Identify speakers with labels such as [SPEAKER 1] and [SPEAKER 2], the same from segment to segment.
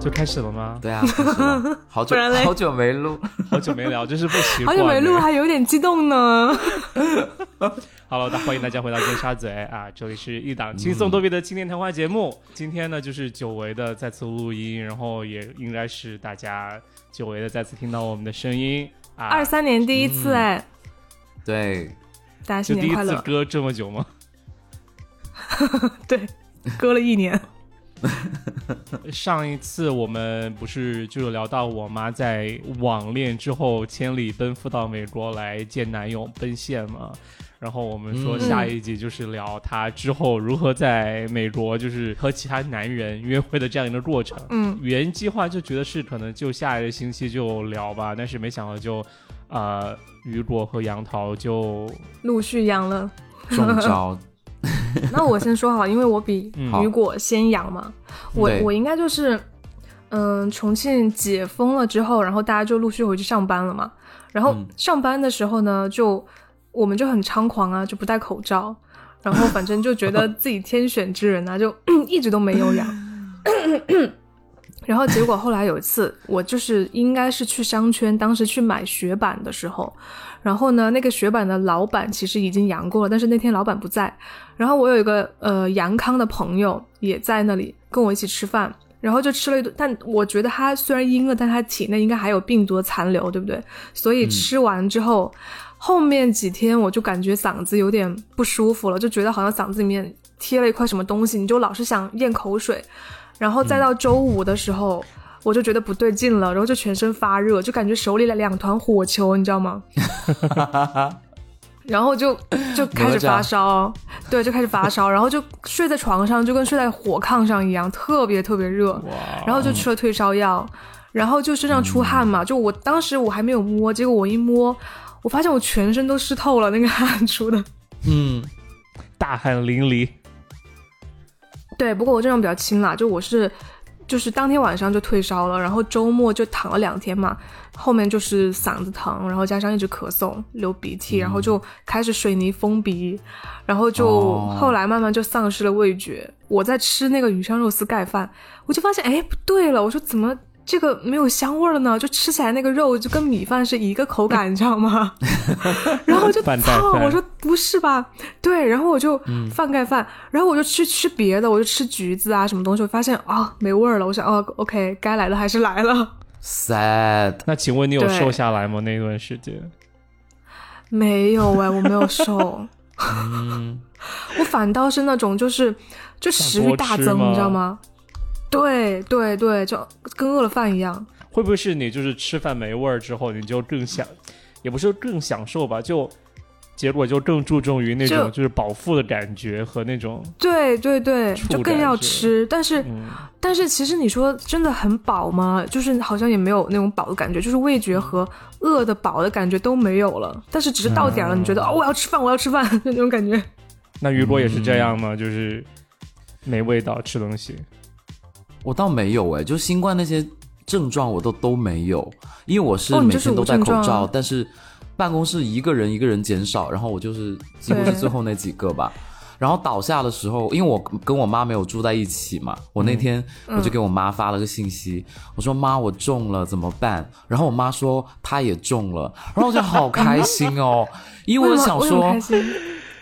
[SPEAKER 1] 就开始了吗？
[SPEAKER 2] 对啊，开始了 好久好久没录，
[SPEAKER 1] 好久没聊，真是不习惯好。
[SPEAKER 3] 久没录，还有点激动呢。
[SPEAKER 1] Hello，大欢迎大家回到尖沙咀啊！这里是一档轻松逗逼的青年谈话节目。今天呢，就是久违的再次录音，然后也应该是大家久违的再次听到我们的声音啊。
[SPEAKER 3] 二三年第一次哎，
[SPEAKER 2] 对，
[SPEAKER 3] 大家
[SPEAKER 1] 就第一
[SPEAKER 3] 新年快乐。
[SPEAKER 1] 次隔这么久吗？
[SPEAKER 3] 对，隔了一年。
[SPEAKER 1] 上一次我们不是就是聊到我妈在网恋之后千里奔赴到美国来见男友奔现嘛，然后我们说
[SPEAKER 2] 嗯
[SPEAKER 1] 下一集就是聊她之后如何在美国就是和其他男人约会的这样一个过程。
[SPEAKER 3] 嗯，
[SPEAKER 1] 原计划就觉得是可能就下一个星期就聊吧，但是没想到就，呃，雨果和杨桃就
[SPEAKER 3] 陆续阳了。
[SPEAKER 2] 中招，
[SPEAKER 3] 那我先说好，因为我比
[SPEAKER 1] 嗯。
[SPEAKER 3] 雨果先阳嘛，我我应该就是，嗯、重庆解封了之后，然后大家就陆续回去上班了嘛。然后
[SPEAKER 2] 嗯。
[SPEAKER 3] 上班的时候呢，就我们就很猖狂啊，就不戴口罩，然后反正就觉得自己天选之人啊，就 一直都没有阳。然后结果后来有一次，我就是应该是去商圈，当时去买雪板的时候，然后呢，那个雪板的老板其实已经阳过了，但是那天老板不在。然后我有一个呃阳康的朋友也在那里跟我一起吃饭，然后就吃了一顿，但我觉得他虽然阴了，但他体内应该还有病毒的残留，对不对？所以吃完之后，后面几天我就感觉嗓子有点不舒服了，就觉得好像嗓子里面贴了一块什么东西，你就老是想咽口水。然后再到周五的时候，我就觉得不对劲了，然后就全身发热，就感觉手里两团火球，你知道吗？然后就就开始发烧，对，就开始发烧，然后就睡在床上，就跟睡在火炕上一样，特别特别热。然后就吃了退烧药，然后就身上出汗嘛，就我当时我还没有摸，结果我一摸，我发现我全身都湿透了，那个汗出的。
[SPEAKER 2] 嗯，
[SPEAKER 1] 大汗淋漓，
[SPEAKER 3] 对，不过我症状比较轻啦，就我是就是当天晚上就退烧了，然后周末就躺了两天嘛，后面就是嗓子疼，然后加上一直咳嗽、流鼻涕，然后就开始水泥封鼻，然后就
[SPEAKER 2] 哦
[SPEAKER 3] 后来慢慢就丧失了味觉。我在吃那个鱼香肉丝盖饭，我就发现哎不对了，我说怎么？这个没有香味儿了呢，就吃起来那个肉就跟米饭是一个口感，你知道吗？然后我就操，我说不是吧？对，然后我就饭盖饭，然后我就去吃别的，我就吃橘子啊什么东西，我发现啊、没味儿了。我想哦，OK，该来的还是来了。
[SPEAKER 2] sad，
[SPEAKER 1] 那请问你有瘦下来吗？那段时间？
[SPEAKER 3] 没有哎，我没有瘦，
[SPEAKER 2] 嗯，
[SPEAKER 3] 我反倒是那种就是就食欲大增，你知道吗？对对对，就跟饿了饭一样。
[SPEAKER 1] 会不会是你就是吃饭没味儿之后，你就更想，也不是更享受吧，就结果就更注重于那种
[SPEAKER 3] 就
[SPEAKER 1] 就是饱腹的感觉和那种
[SPEAKER 3] 对对对，就更要吃，但是
[SPEAKER 1] 嗯，
[SPEAKER 3] 但是其实你说真的很饱吗？就是好像也没有那种饱的感觉，就是味觉和饿的饱的感觉都没有了。但是只是到点了，你觉得哦，我要吃饭，我要吃饭 那种感觉。
[SPEAKER 1] 那雨果也是这样吗？就是没味道吃东西。
[SPEAKER 2] 我倒没有哎，就新冠那些症状我都都没有，因为我是每天都戴口罩，
[SPEAKER 3] 啊
[SPEAKER 2] 但是办公室一个人一个人减少，然后我就是几乎是最后那几个吧。然后倒下的时候，因为我跟我妈没有住在一起嘛，我那天
[SPEAKER 3] 嗯
[SPEAKER 2] 我就给我妈发了个信息，我说妈我中了怎么办？然后我妈说她也中了，然后我就好开心哦，因为我想说？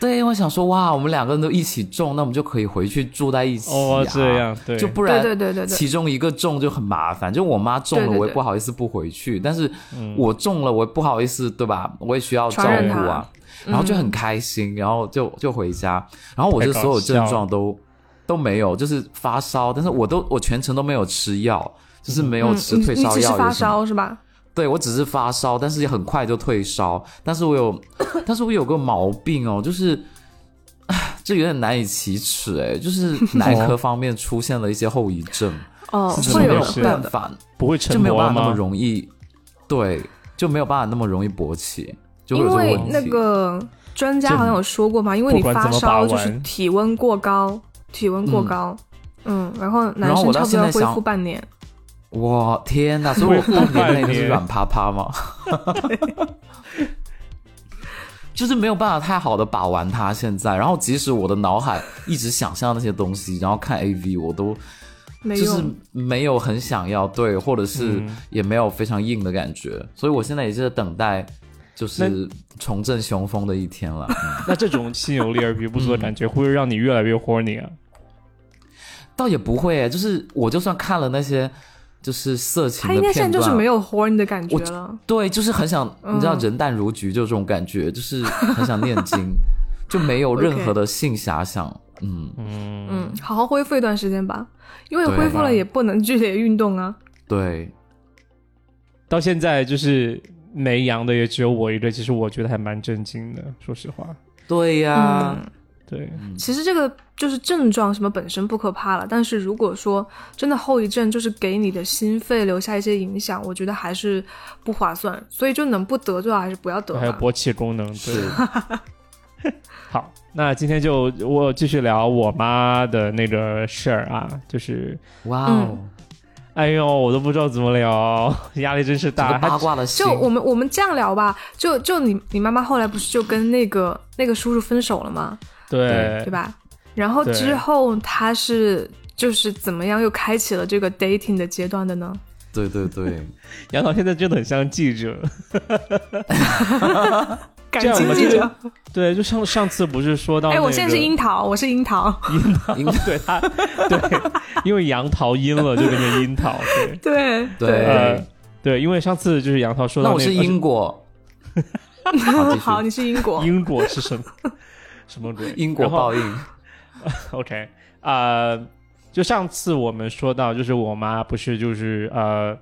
[SPEAKER 2] 对，我想说哇，我们两个人都一起中，那我们就可以回去住在一起、啊、
[SPEAKER 1] 哦，这样对，
[SPEAKER 2] 就不然
[SPEAKER 3] 对对对对对
[SPEAKER 2] 其中一个中就很麻烦。就我妈中了，我也不好意思不回去，但是我中了，我也不好意思，对吧？我也需要照顾啊，然后就很开心，然后就就回家，然后我就所有症状都都没有，就是发烧，但是我都我全程都没有吃药。就是没有
[SPEAKER 3] 嗯，
[SPEAKER 2] 吃退烧药，
[SPEAKER 3] 只是发烧是吧？
[SPEAKER 2] 对我只是发烧，但是也很快就退烧。但是我有，但是我有个毛病哦，就是，这有点难以启齿哎，就是 男科方面出现了一些后遗症，
[SPEAKER 3] 哦，
[SPEAKER 2] 就是没有
[SPEAKER 3] 会有的，会有的。
[SPEAKER 2] 办法，
[SPEAKER 1] 不会
[SPEAKER 2] 就没有办法那么？容易，对，就没有办法那么容易勃起，就会
[SPEAKER 3] 因
[SPEAKER 2] 有这个问题。
[SPEAKER 3] 为那个专家好像有说过嘛，因为你发烧就是体温过高，体温过高，嗯，然后男
[SPEAKER 2] 然后我到
[SPEAKER 3] 生差不多要恢复半年。
[SPEAKER 2] 哇天哪！所以我半年内都是软趴趴吗？就是没有办法太好的把玩它。现在，然后即使我的脑海一直想象那些东西，然后看 A V，我都就是
[SPEAKER 3] 没
[SPEAKER 2] 有很想要对，或者是
[SPEAKER 1] 嗯
[SPEAKER 2] 也没有非常硬的感觉，所以我现在也是在等待，就是重振雄风的一天了。嗯
[SPEAKER 1] 那这种心有力而力不足的感觉，会不会让你越来越 horny 啊？
[SPEAKER 2] 倒也不会、欸，就是我就算看了那些就是色情
[SPEAKER 3] 他应
[SPEAKER 2] 的片段，
[SPEAKER 3] 该现在就是没有 horny 的感觉了。
[SPEAKER 2] 对，就是很想，你知道
[SPEAKER 3] 嗯
[SPEAKER 2] 人淡如菊就这种感觉，就是很想念经，就没有任何的性遐想。嗯，
[SPEAKER 1] 嗯。
[SPEAKER 3] 嗯，好好恢复一段时间吧，因为恢复了也不能剧烈运动啊。
[SPEAKER 2] 对，
[SPEAKER 1] 到现在就是没阳的也只有我一个，其实我觉得还蛮震惊的，说实话。
[SPEAKER 2] 对呀、
[SPEAKER 3] 嗯，
[SPEAKER 1] 对，
[SPEAKER 3] 其实这个就是症状什么本身不可怕了，但是如果说真的后遗症就是给你的心肺留下一些影响，我觉得还是不划算，所以就能不得最好还是不要得吧。
[SPEAKER 1] 还有勃起功能，对。
[SPEAKER 2] 是，
[SPEAKER 1] 好，那今天就我继续聊我妈的那个事儿啊，就是，
[SPEAKER 2] 哇哦，
[SPEAKER 3] 嗯
[SPEAKER 1] 哎呦，我都不知道怎么聊，压力真是大。
[SPEAKER 2] 八卦的
[SPEAKER 3] 就，我们我们这样聊吧，就就你你妈妈后来不是就跟那个那个叔叔分手了吗？
[SPEAKER 1] 对
[SPEAKER 3] 对吧？然后之后他是就是怎么样又开启了这个 dating 的阶段的呢？
[SPEAKER 2] 对对对，
[SPEAKER 1] 杨导现在真的很像记者。
[SPEAKER 3] 感情记者。
[SPEAKER 1] 对，就上上次不是说到、那
[SPEAKER 3] 哎，我现在是樱桃，我是樱桃。
[SPEAKER 1] 樱桃，对他，对，因为杨桃阴了就变成樱桃，对，
[SPEAKER 3] 对
[SPEAKER 2] 对
[SPEAKER 1] 呃，对，因为上次就是杨桃说到、
[SPEAKER 2] 那
[SPEAKER 1] 那，
[SPEAKER 2] 我是英国，好，
[SPEAKER 3] 你是英国。
[SPEAKER 1] 英国是什么什么鬼？
[SPEAKER 2] 因果报应，
[SPEAKER 1] OK，呃，就上次我们说到，就是我妈不是就是呃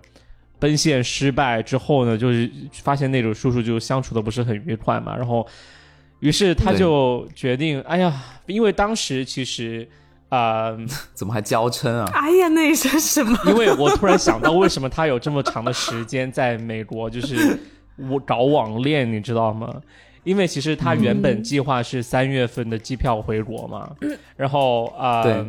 [SPEAKER 1] 奔现失败之后呢，就是发现那种叔叔就相处的不是很愉快嘛，然后于是他就决定，哎呀，因为当时其实呃，
[SPEAKER 2] 怎么还娇嗔啊？
[SPEAKER 3] 哎呀，那一声什么？
[SPEAKER 1] 因为我突然想到，为什么他有这么长的时间在美国，就是我搞网恋，你知道吗？因为其实他原本计划是三月份的机票回国嘛，然后呃，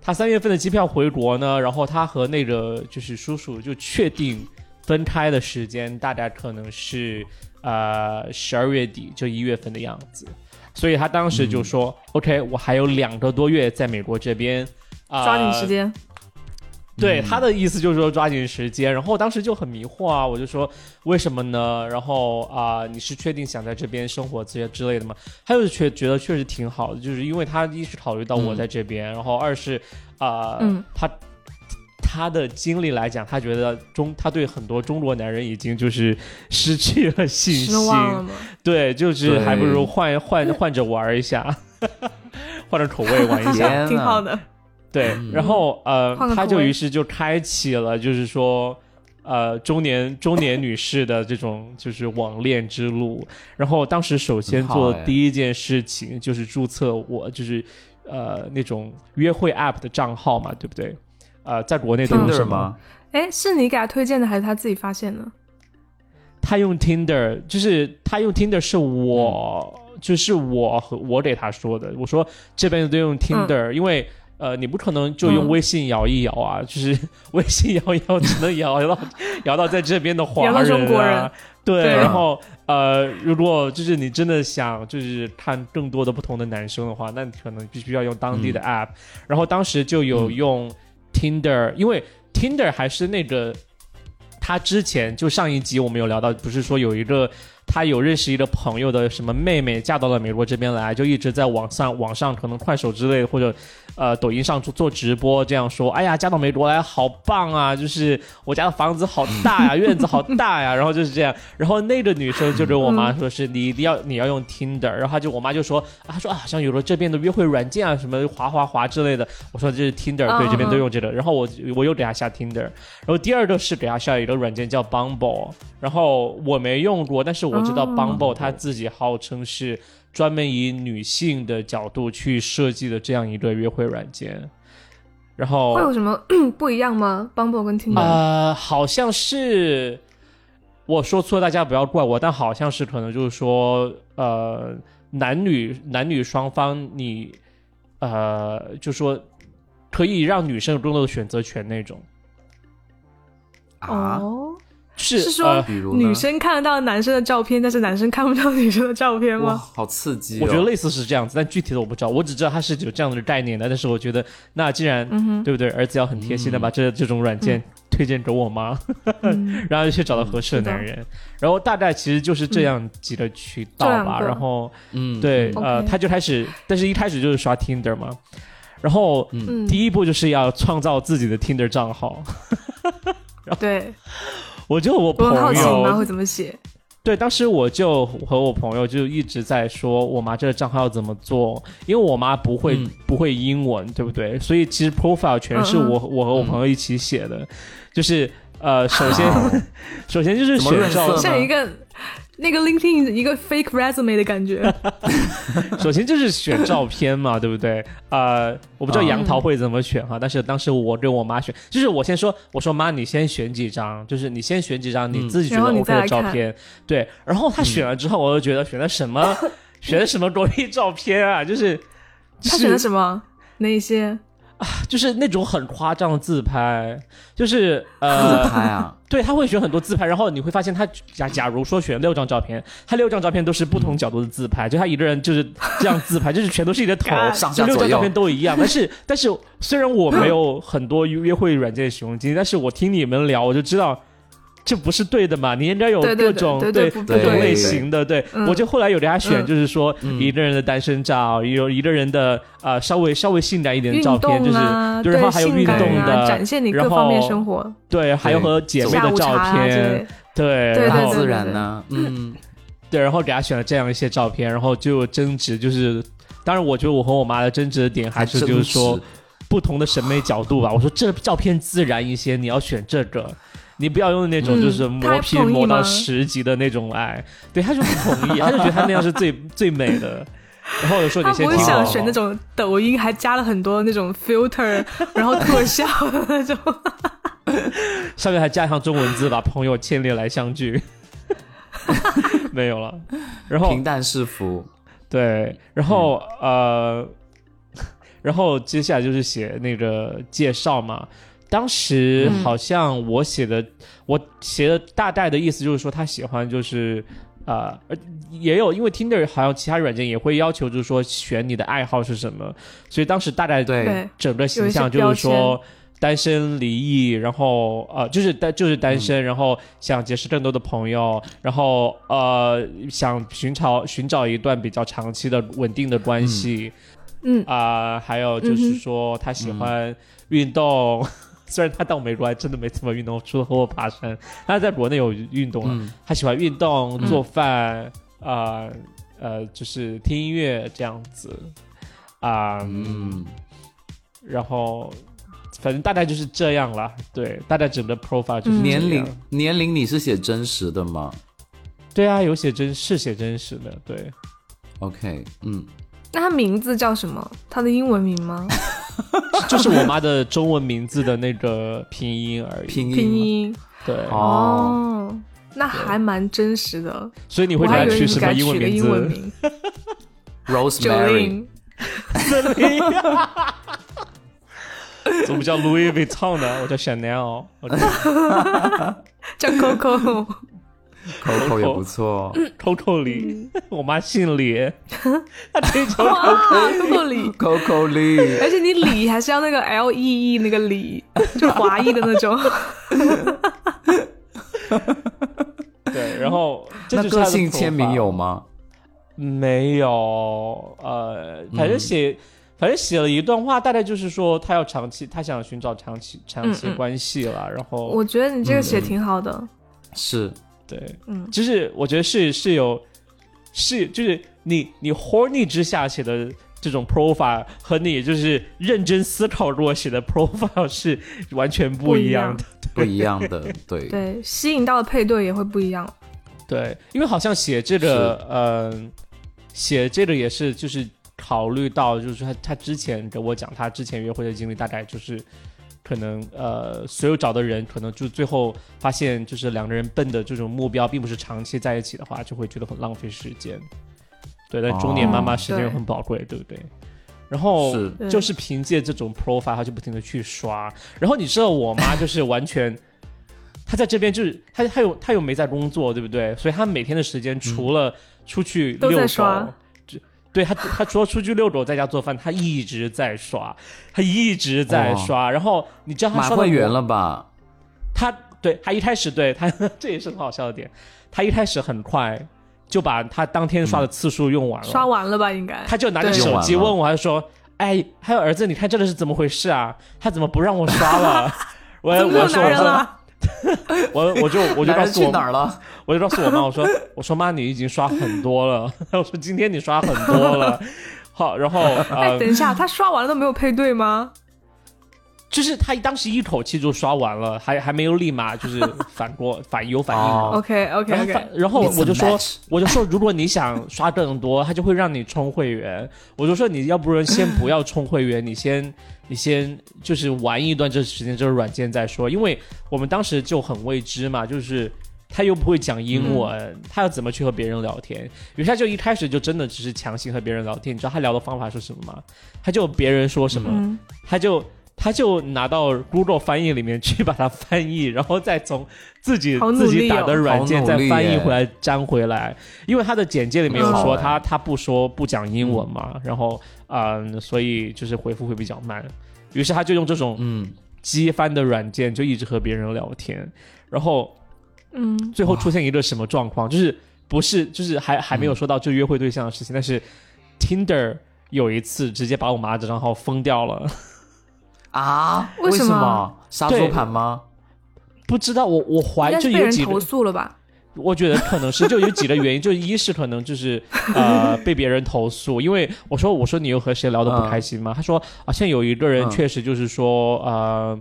[SPEAKER 1] 他三月份的机票回国呢，然后他和那个就是叔叔就确定分开的时间大概可能是呃十二月底就一月份的样子，所以他当时就说、OK，我还有两个多月在美国这边。啊、
[SPEAKER 3] 抓紧时间。
[SPEAKER 1] 对他的意思就是说抓紧时间，然后我当时就很迷惑啊，我就说为什么呢？然后啊、你是确定想在这边生活这些之类的吗？他就是确觉得确实挺好的，就是因为他一是考虑到我在这边，然后二是啊、
[SPEAKER 3] 嗯
[SPEAKER 1] 他他的经历来讲，他觉得中他对很多中国男人已经就是失去了信心？对，就是还不如换换换着玩一下，换着口味玩一下。
[SPEAKER 3] 挺好的。
[SPEAKER 1] 对，
[SPEAKER 2] 嗯
[SPEAKER 1] 然后呃他就于是就开启了，就是说。呃，中年中年女士的这种就是网恋之路，然后当时首先做的第一件事情就是注册我就是呃那种约会 app 的账号嘛，对不对？呃，在国内都用什么？
[SPEAKER 2] 吗？
[SPEAKER 3] 哎，是你给他推荐的，还是他自己发现的？
[SPEAKER 1] 他用 Tinder，就是他用 Tinder 是我，
[SPEAKER 2] 嗯
[SPEAKER 1] 就是我和我给他说的，我说这边都用 Tinder，、因为呃你不可能就用
[SPEAKER 3] 嗯。
[SPEAKER 1] 微信摇一摇啊，就是微信摇一摇只能摇摇到 摇到在这边的华
[SPEAKER 3] 摇到
[SPEAKER 1] 人、啊，
[SPEAKER 3] 中国人。
[SPEAKER 1] 对，
[SPEAKER 3] 对。
[SPEAKER 1] 然后呃，如果就是你真的想就是看更多的不同的男生的话，那你可能必须要用当地的 app、然后当时就有
[SPEAKER 2] 嗯。
[SPEAKER 1] 用 Tinder，、因为 Tinder 还是那个他之前就上一集我们有聊到，不是说有一个他有认识一个朋友的什么妹妹嫁到了美国这边来，就一直在网上网上可能快手之类的或者呃抖音上做做直播，这样说，哎呀嫁到美国来好棒啊，就是我家的房子好大呀，院子好大呀，然后就是这样，然后那个女生就跟我妈说是你一定要你要用 Tinder，然后她就我妈就说啊她说啊好像有了这边的约会软件啊什么滑滑滑之类的，我说这是 Tinder，对
[SPEAKER 3] 嗯
[SPEAKER 1] 这边
[SPEAKER 3] 嗯
[SPEAKER 1] 都用这个，然后我我又给她下 Tinder，然后第二个是给她下一个软件叫 Bumble，然后我没用过，但是我知道
[SPEAKER 3] 哦。
[SPEAKER 1] Bumble 它自己号称是专门以女性的角度去设计的这样一个约会软件，然后
[SPEAKER 3] 会有什么 不一样吗？Bumble 跟 Tinder？、
[SPEAKER 1] 呃，好像是我说错，大家不要怪我，但好像是可能就是说，呃，男女男女双方你呃，就说可以让女生有更多的选择权那种。
[SPEAKER 2] 啊，
[SPEAKER 1] 是
[SPEAKER 3] 是说
[SPEAKER 1] 呃
[SPEAKER 2] 比如
[SPEAKER 3] 女生看得到男生的照片，但是男生看不到女生的照片，吗？
[SPEAKER 2] 好刺激、哦！
[SPEAKER 1] 我觉得类似是这样子，但具体的我不知道，我只知道它是有这样的概念的。但是我觉得，那既然、
[SPEAKER 3] 嗯
[SPEAKER 1] 对不对，儿子要很贴心的把这、这种软件推荐给我妈，
[SPEAKER 3] 嗯
[SPEAKER 1] 然后就去找到合适的男人，然后大概其实就是这样几个渠道吧。然后
[SPEAKER 2] 嗯，
[SPEAKER 1] 对，
[SPEAKER 3] 嗯
[SPEAKER 1] 呃他就开始，但是一开始就是刷 Tinder 嘛，然后
[SPEAKER 3] 嗯，
[SPEAKER 1] 第一步就是要创造自己的 Tinder 账号。
[SPEAKER 3] 对，
[SPEAKER 1] 我就我朋
[SPEAKER 3] 我很好奇你妈
[SPEAKER 1] 友
[SPEAKER 3] 会怎么写。
[SPEAKER 1] 对，当时我就和我朋友就一直在说，我妈这个账号要怎么做，因为我妈不会、
[SPEAKER 2] 嗯。
[SPEAKER 1] 不会英文，对不对？所以其实 profile 全是我、我和我朋友一起写的，就是呃，首先 首先就是
[SPEAKER 3] 像一个那个 LinkedIn 一个 fake resume 的感觉。
[SPEAKER 1] 首先就是选照片嘛，对不对？呃，我不知道
[SPEAKER 2] 嗯
[SPEAKER 1] 杨桃会怎么选哈，但是当时我跟我妈选，就是我先说，我说妈，你先选几张，就是你先选几张你
[SPEAKER 2] 嗯
[SPEAKER 1] 自己觉得
[SPEAKER 3] 你
[SPEAKER 1] OK 的照片，对。然后她选了之后，我就觉得选的什么，选的什么裸体照片啊，就是
[SPEAKER 3] 他选的什么？哪一些？
[SPEAKER 1] 就是那种很夸张的自拍，就是
[SPEAKER 2] 自
[SPEAKER 1] 呃，
[SPEAKER 2] 拍啊，
[SPEAKER 1] 对，他会选很多自拍，然后你会发现他假假如说选六张照片，他六张照片都是不同角度的自拍，就他一个人就是这样自拍，就是全都是你的头，
[SPEAKER 2] 上下左右
[SPEAKER 1] 就六张照片都一样。但是但是虽然我没有很多约会软件使用经历，但是我听你们聊，我就知道。这不是对的嘛？你应该有
[SPEAKER 3] 对对对
[SPEAKER 1] 各种
[SPEAKER 3] 对
[SPEAKER 1] 各种类型的，对
[SPEAKER 3] 嗯。
[SPEAKER 1] 我就后来有给他选，
[SPEAKER 3] 嗯。
[SPEAKER 1] 就是说
[SPEAKER 2] 嗯。
[SPEAKER 1] 一个人的单身照，有一个人的呃稍微稍微性感一点的照片，就是对然后还有运动
[SPEAKER 3] 啊，
[SPEAKER 1] 的
[SPEAKER 3] 展现你
[SPEAKER 1] 然
[SPEAKER 3] 各方面
[SPEAKER 1] 后
[SPEAKER 3] 生活，
[SPEAKER 1] 对，还有和姐妹的照片，对，
[SPEAKER 3] 对
[SPEAKER 1] 然后
[SPEAKER 2] 自然呢，嗯，
[SPEAKER 1] 对，然后 给他选了这样一些照片，然后就争执，就是当然，我觉得我和我妈的争执的点还是就是说不同的审美角度吧。我说这照片自然一些，你要选这个。你不要用那种
[SPEAKER 3] 嗯
[SPEAKER 1] 就是磨皮磨到十级的那种爱，对，他就不同意，他就觉得他那样是最最美的。然后我就说你
[SPEAKER 3] 他不会
[SPEAKER 1] 先听我
[SPEAKER 3] 想选那种抖音还加了很多那种 filter，然后特效的那种。
[SPEAKER 1] 上面还加上中文字，把朋友牵连来相聚。没有了，然后
[SPEAKER 2] 平淡是福，
[SPEAKER 1] 对，然后、呃，然后接下来就是写那个介绍嘛。当时
[SPEAKER 3] 嗯。
[SPEAKER 1] 好像我写的，我写的大概的意思就是说他喜欢就是。呃，呃也有，因为 Tinder 好像其他软件也会要求，就是说选你的爱好是什么，所以当时大概
[SPEAKER 2] 对。
[SPEAKER 3] 对，
[SPEAKER 1] 整个形象就是说单身离异，然后呃就是单就是单
[SPEAKER 2] 嗯。
[SPEAKER 1] 身，然后想结识更多的朋友，然后呃想寻找寻找一段比较长期的稳定的关系
[SPEAKER 3] 嗯，
[SPEAKER 1] 啊、还有就是说他喜欢运动。虽然他到美国还真的没怎么运动，除了和我爬山，他在国内有运动了。
[SPEAKER 2] 嗯
[SPEAKER 1] 他喜欢运动、
[SPEAKER 3] 嗯
[SPEAKER 1] 做饭，呃呃，就是听音乐这样子啊。
[SPEAKER 2] 嗯，
[SPEAKER 1] 然后反正大概就是这样了。对，大概整个 profile 就是
[SPEAKER 3] 嗯
[SPEAKER 2] 年龄年龄你是写真实的吗
[SPEAKER 1] 对啊，有写真是写真实的，对
[SPEAKER 2] ，？OK，嗯，
[SPEAKER 3] 那他名字叫什么？他的英文名吗？
[SPEAKER 1] 就是我妈的中文名字的那个拼音而已。
[SPEAKER 2] 拼音
[SPEAKER 3] 拼音
[SPEAKER 1] 对，
[SPEAKER 2] 哦，
[SPEAKER 3] 哦，那还蛮真实的。
[SPEAKER 1] 所以你会给她取什么
[SPEAKER 3] 取个
[SPEAKER 1] 英文名字？
[SPEAKER 3] 英文名
[SPEAKER 2] Rosemary，
[SPEAKER 1] 怎么叫 Louis Vuitton 呢？我叫 Chanel。
[SPEAKER 3] 叫 Coco，
[SPEAKER 2] Coco 也不错
[SPEAKER 1] ，Coco 李，我妈姓李，她可以叫
[SPEAKER 3] ，Coco 李
[SPEAKER 2] ，Coco Lee，
[SPEAKER 3] 而且你李还是要那个 L E E 那个李，就华裔的那种。
[SPEAKER 1] 对，然后
[SPEAKER 2] 个性签名有吗？
[SPEAKER 1] 没有，呃，反正
[SPEAKER 2] 嗯。
[SPEAKER 1] 写，反正写了一段话，大概就是说他要长期，他想寻找长期长期关系了，然后
[SPEAKER 3] 我觉得你这个写挺好的，
[SPEAKER 2] 是，
[SPEAKER 1] 对，
[SPEAKER 3] 嗯，
[SPEAKER 1] 就是我觉得是是有是就是你你 horny 之下写的这种 profile 和你就是认真思考过写的 profile 是完全不一样的。
[SPEAKER 2] 不一样的，对，
[SPEAKER 3] 对，吸引到的配对也会不一样。
[SPEAKER 1] 对，因为好像写这个，嗯、写这个也是就是考虑到，就是他他之前跟我讲他之前约会的经历，大概就是可能呃，所有找的人可能就最后发现，就是两个人奔的这种目标并不是长期在一起的话，就会觉得很浪费时间。对，但中年妈妈
[SPEAKER 3] 哦
[SPEAKER 1] 时间又很宝贵，对不对？然后就是凭借这种 profile，他就不停的去刷。然后你知道我妈就是完全，她在这边就是她她又她又没在工作，对不对？所以她每天的时间除了出去遛狗，对他他除了出去遛狗，在家做饭，他一直在刷，他一直在刷。然后你知道他
[SPEAKER 2] 买
[SPEAKER 1] 刷到
[SPEAKER 2] 会员了吧？
[SPEAKER 1] 他对他一开始对他 这也是很好笑的点，他一开始很快就把他当天刷的次数用完了，
[SPEAKER 3] 刷完了吧？应该。
[SPEAKER 1] 他就拿着手机问我，他说：“哎，还有儿子，你看这个是怎么回事啊？他怎么不让我刷了？” 我我说我说？我我就我就告诉我
[SPEAKER 2] 哪儿了？
[SPEAKER 1] 我就告诉我妈，我说我说妈，你已经刷很多了。我说今天你刷很多了。好，然后
[SPEAKER 3] 哎，
[SPEAKER 1] 呃
[SPEAKER 3] 等，一下，他刷完了都没有配对吗？
[SPEAKER 1] 就是他当时一口气就刷完了，还还没有立马就是 反过反有反应。
[SPEAKER 2] 哦
[SPEAKER 3] OK OK
[SPEAKER 1] 然后
[SPEAKER 3] OK，
[SPEAKER 1] 反，然后我就说我就说，如果你想刷更多，他就会让你充会员。我就说，你要不然先不要充会员，你先 你先就是玩一段这时间这个软件再说，因为我们当时就很未知嘛，就是他又不会讲英文，他要怎么去和别人聊天？于是他就一开始就真的只是强行和别人聊天。你知道他聊的方法是什么吗？他就别人说什么，
[SPEAKER 3] 嗯，
[SPEAKER 1] 他就他就拿到 Google 翻译里面去把它翻译，然后再从自己自己打的软件再翻译回来粘回来。因为他的简介里面有说他他不说不讲英文嘛，然后嗯，所以就是回复会比较慢。于是他就用这种
[SPEAKER 2] 嗯，
[SPEAKER 1] 机翻的软件就一直和别人聊天，然后
[SPEAKER 3] 嗯，
[SPEAKER 1] 最后出现一个什么状况，就是不是就是还还没有说到就约会对象的事情，但是 Tinder 有一次直接把我妈的账号封掉了。
[SPEAKER 2] 啊？
[SPEAKER 3] 为什么？
[SPEAKER 2] 杀猪盘吗？
[SPEAKER 1] 不知道，我我怀就有几
[SPEAKER 3] 投，诉了吧？
[SPEAKER 1] 我觉得可能是就有几个原因，就一是可能就是呃被别人投诉，因为我说我说你又和谁聊得不开心吗？他说好像有一个人
[SPEAKER 2] 嗯
[SPEAKER 1] 确实就是说呃。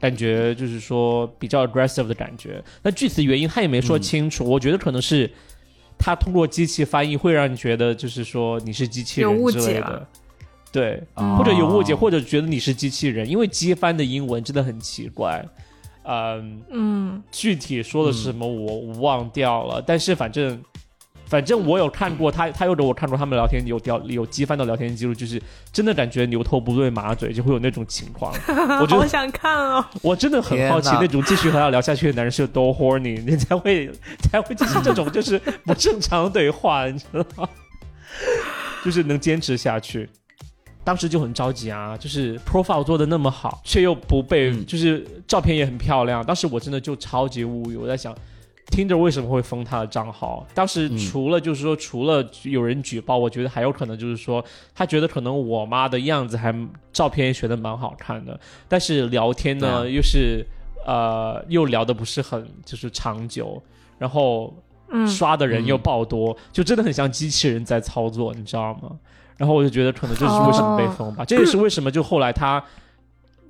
[SPEAKER 1] 感觉就是说比较 aggressive 的感觉，那具体原因他也没说清楚。我觉得可能是他通过机器翻译会让你觉得就是说你是机器人之类的对，
[SPEAKER 2] 哦
[SPEAKER 1] 或者有误解，或者觉得你是机器人，因为机翻的英文真的很奇怪。嗯，
[SPEAKER 3] 嗯，
[SPEAKER 1] 具体说的是什么我我忘掉了，但是反正反正我有看过他，他又给我看过他们聊天有聊有机翻的聊天记录，就是真的感觉牛头不对马嘴，就会有那种情况。我觉得
[SPEAKER 3] 好想看哦。
[SPEAKER 1] 我真的很好奇那种继续和他聊下去的男人是有多 horny，你才会才会进行这种就是不正常的对话，你知道吗？就是能坚持下去。当时就很着急啊，就是 profile 做的那么好，却又不被，
[SPEAKER 2] 嗯
[SPEAKER 1] 就是照片也很漂亮。当时我真的就超级无语，我在想，Tinder 为什么会封他的账号？当时
[SPEAKER 2] 嗯
[SPEAKER 1] 除了就是说，除了有人举报，我觉得还有可能就是说，他觉得可能我妈的样子还照片也选的蛮好看的，但是聊天呢、
[SPEAKER 2] 啊
[SPEAKER 1] 又是呃又聊的不是很就是长久，然后
[SPEAKER 3] 嗯，
[SPEAKER 1] 刷的人又
[SPEAKER 2] 嗯
[SPEAKER 1] 爆多，就真的很像机器人在操作，你知道吗？然后我就觉得可能这是为什么被封吧，这也是为什么就后来他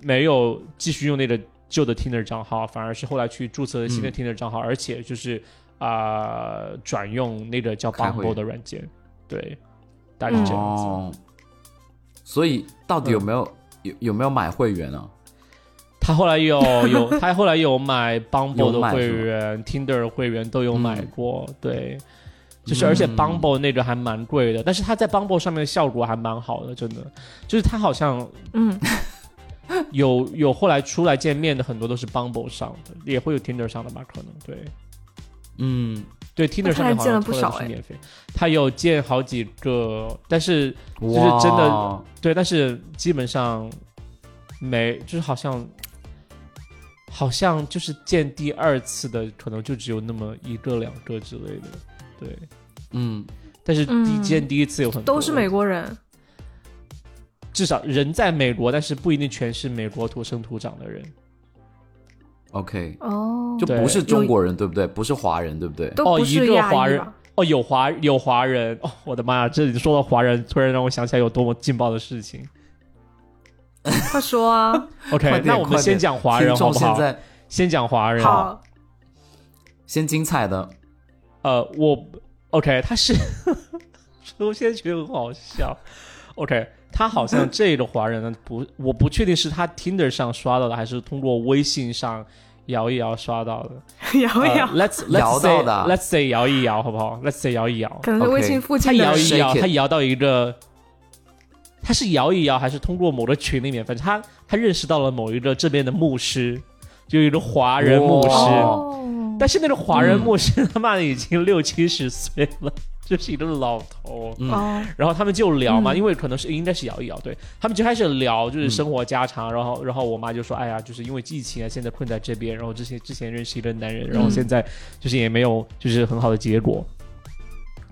[SPEAKER 1] 没有继续用那个旧的 Tinder 账号，反而是后来去注册了新的
[SPEAKER 2] 嗯。
[SPEAKER 1] Tinder 账号，而且就是啊、呃转用那个叫
[SPEAKER 2] 开会。
[SPEAKER 1] Bumble 的软件，对，大概是这样子。
[SPEAKER 2] 哦，所以到底有没有、有有没有买会员啊？
[SPEAKER 1] 他后来有 有，他后来有买 Bumble 的会员、Tinder 的会员都有买
[SPEAKER 2] 嗯。
[SPEAKER 1] 过，对，就是而且
[SPEAKER 2] 嗯。
[SPEAKER 1] Bumble 那个还蛮贵的，但是他在 Bumble 上面的效果还蛮好的，真的，就是他好像
[SPEAKER 3] 嗯，
[SPEAKER 1] 有有后来出来见面的很多都是 Bumble 上的，也会有 Tinder 上的吧？可能对。
[SPEAKER 2] 嗯，
[SPEAKER 1] 对，Tinder 上面好像出来
[SPEAKER 3] 不少
[SPEAKER 1] 是免费，他有见好几个，但是
[SPEAKER 2] 就是
[SPEAKER 1] 真的对，但是基本上没，就是好像好像就是见第二次的，可能就只有那么一个两个之类的，对。
[SPEAKER 2] 嗯，
[SPEAKER 1] 但是第
[SPEAKER 3] 嗯
[SPEAKER 1] 见第一次有很多，
[SPEAKER 3] 都是美国人。
[SPEAKER 1] 至少人在美国，但是不一定全是美国土生土长的人。
[SPEAKER 2] OK，
[SPEAKER 3] 哦，
[SPEAKER 2] 就不是中国人对不对？不是华人对不对？
[SPEAKER 1] 哦一个华人？哦，有华有华人哦，我的妈呀！这里说到华人，突然让我想起来有多么劲爆的事情。
[SPEAKER 3] 快说啊！
[SPEAKER 1] OK，那我们先讲华人好不好？
[SPEAKER 2] 现在
[SPEAKER 1] 先讲华人。
[SPEAKER 3] 好，
[SPEAKER 2] 先精彩的，
[SPEAKER 1] 呃，我 OK，他是，我现在觉得很好笑。OK，他好像 这个华人呢，不，我不确定是他 Tinder 上刷到的，还是通过微信上摇一摇刷到的。
[SPEAKER 3] 摇一摇，
[SPEAKER 1] 呃、Let's
[SPEAKER 2] 摇
[SPEAKER 1] Let's say
[SPEAKER 2] 到的啊
[SPEAKER 1] Let's say 摇一摇，好不好？Let's say 摇一摇。
[SPEAKER 3] 可能是微信附近的他。
[SPEAKER 1] 摇一摇，他摇到一个，他是摇一摇，还是通过某个群里面，反正他他认识到了某一个这边的牧师，就有一个华人牧师，
[SPEAKER 2] 哦
[SPEAKER 1] 但是那个华人牧师他妈的已经六七十岁了，就是一个老头。
[SPEAKER 2] 嗯
[SPEAKER 3] 哦，
[SPEAKER 1] 然后他们就聊嘛，
[SPEAKER 3] 嗯
[SPEAKER 1] 因为可能是应该是摇一摇，对他们就开始聊就是生活家常，然后然后我妈就说，哎呀，就是因为疫情啊，现在困在这边，然后之前之前认识一个男人，然后
[SPEAKER 3] 嗯
[SPEAKER 1] 现在就是也没有就是很好的结果。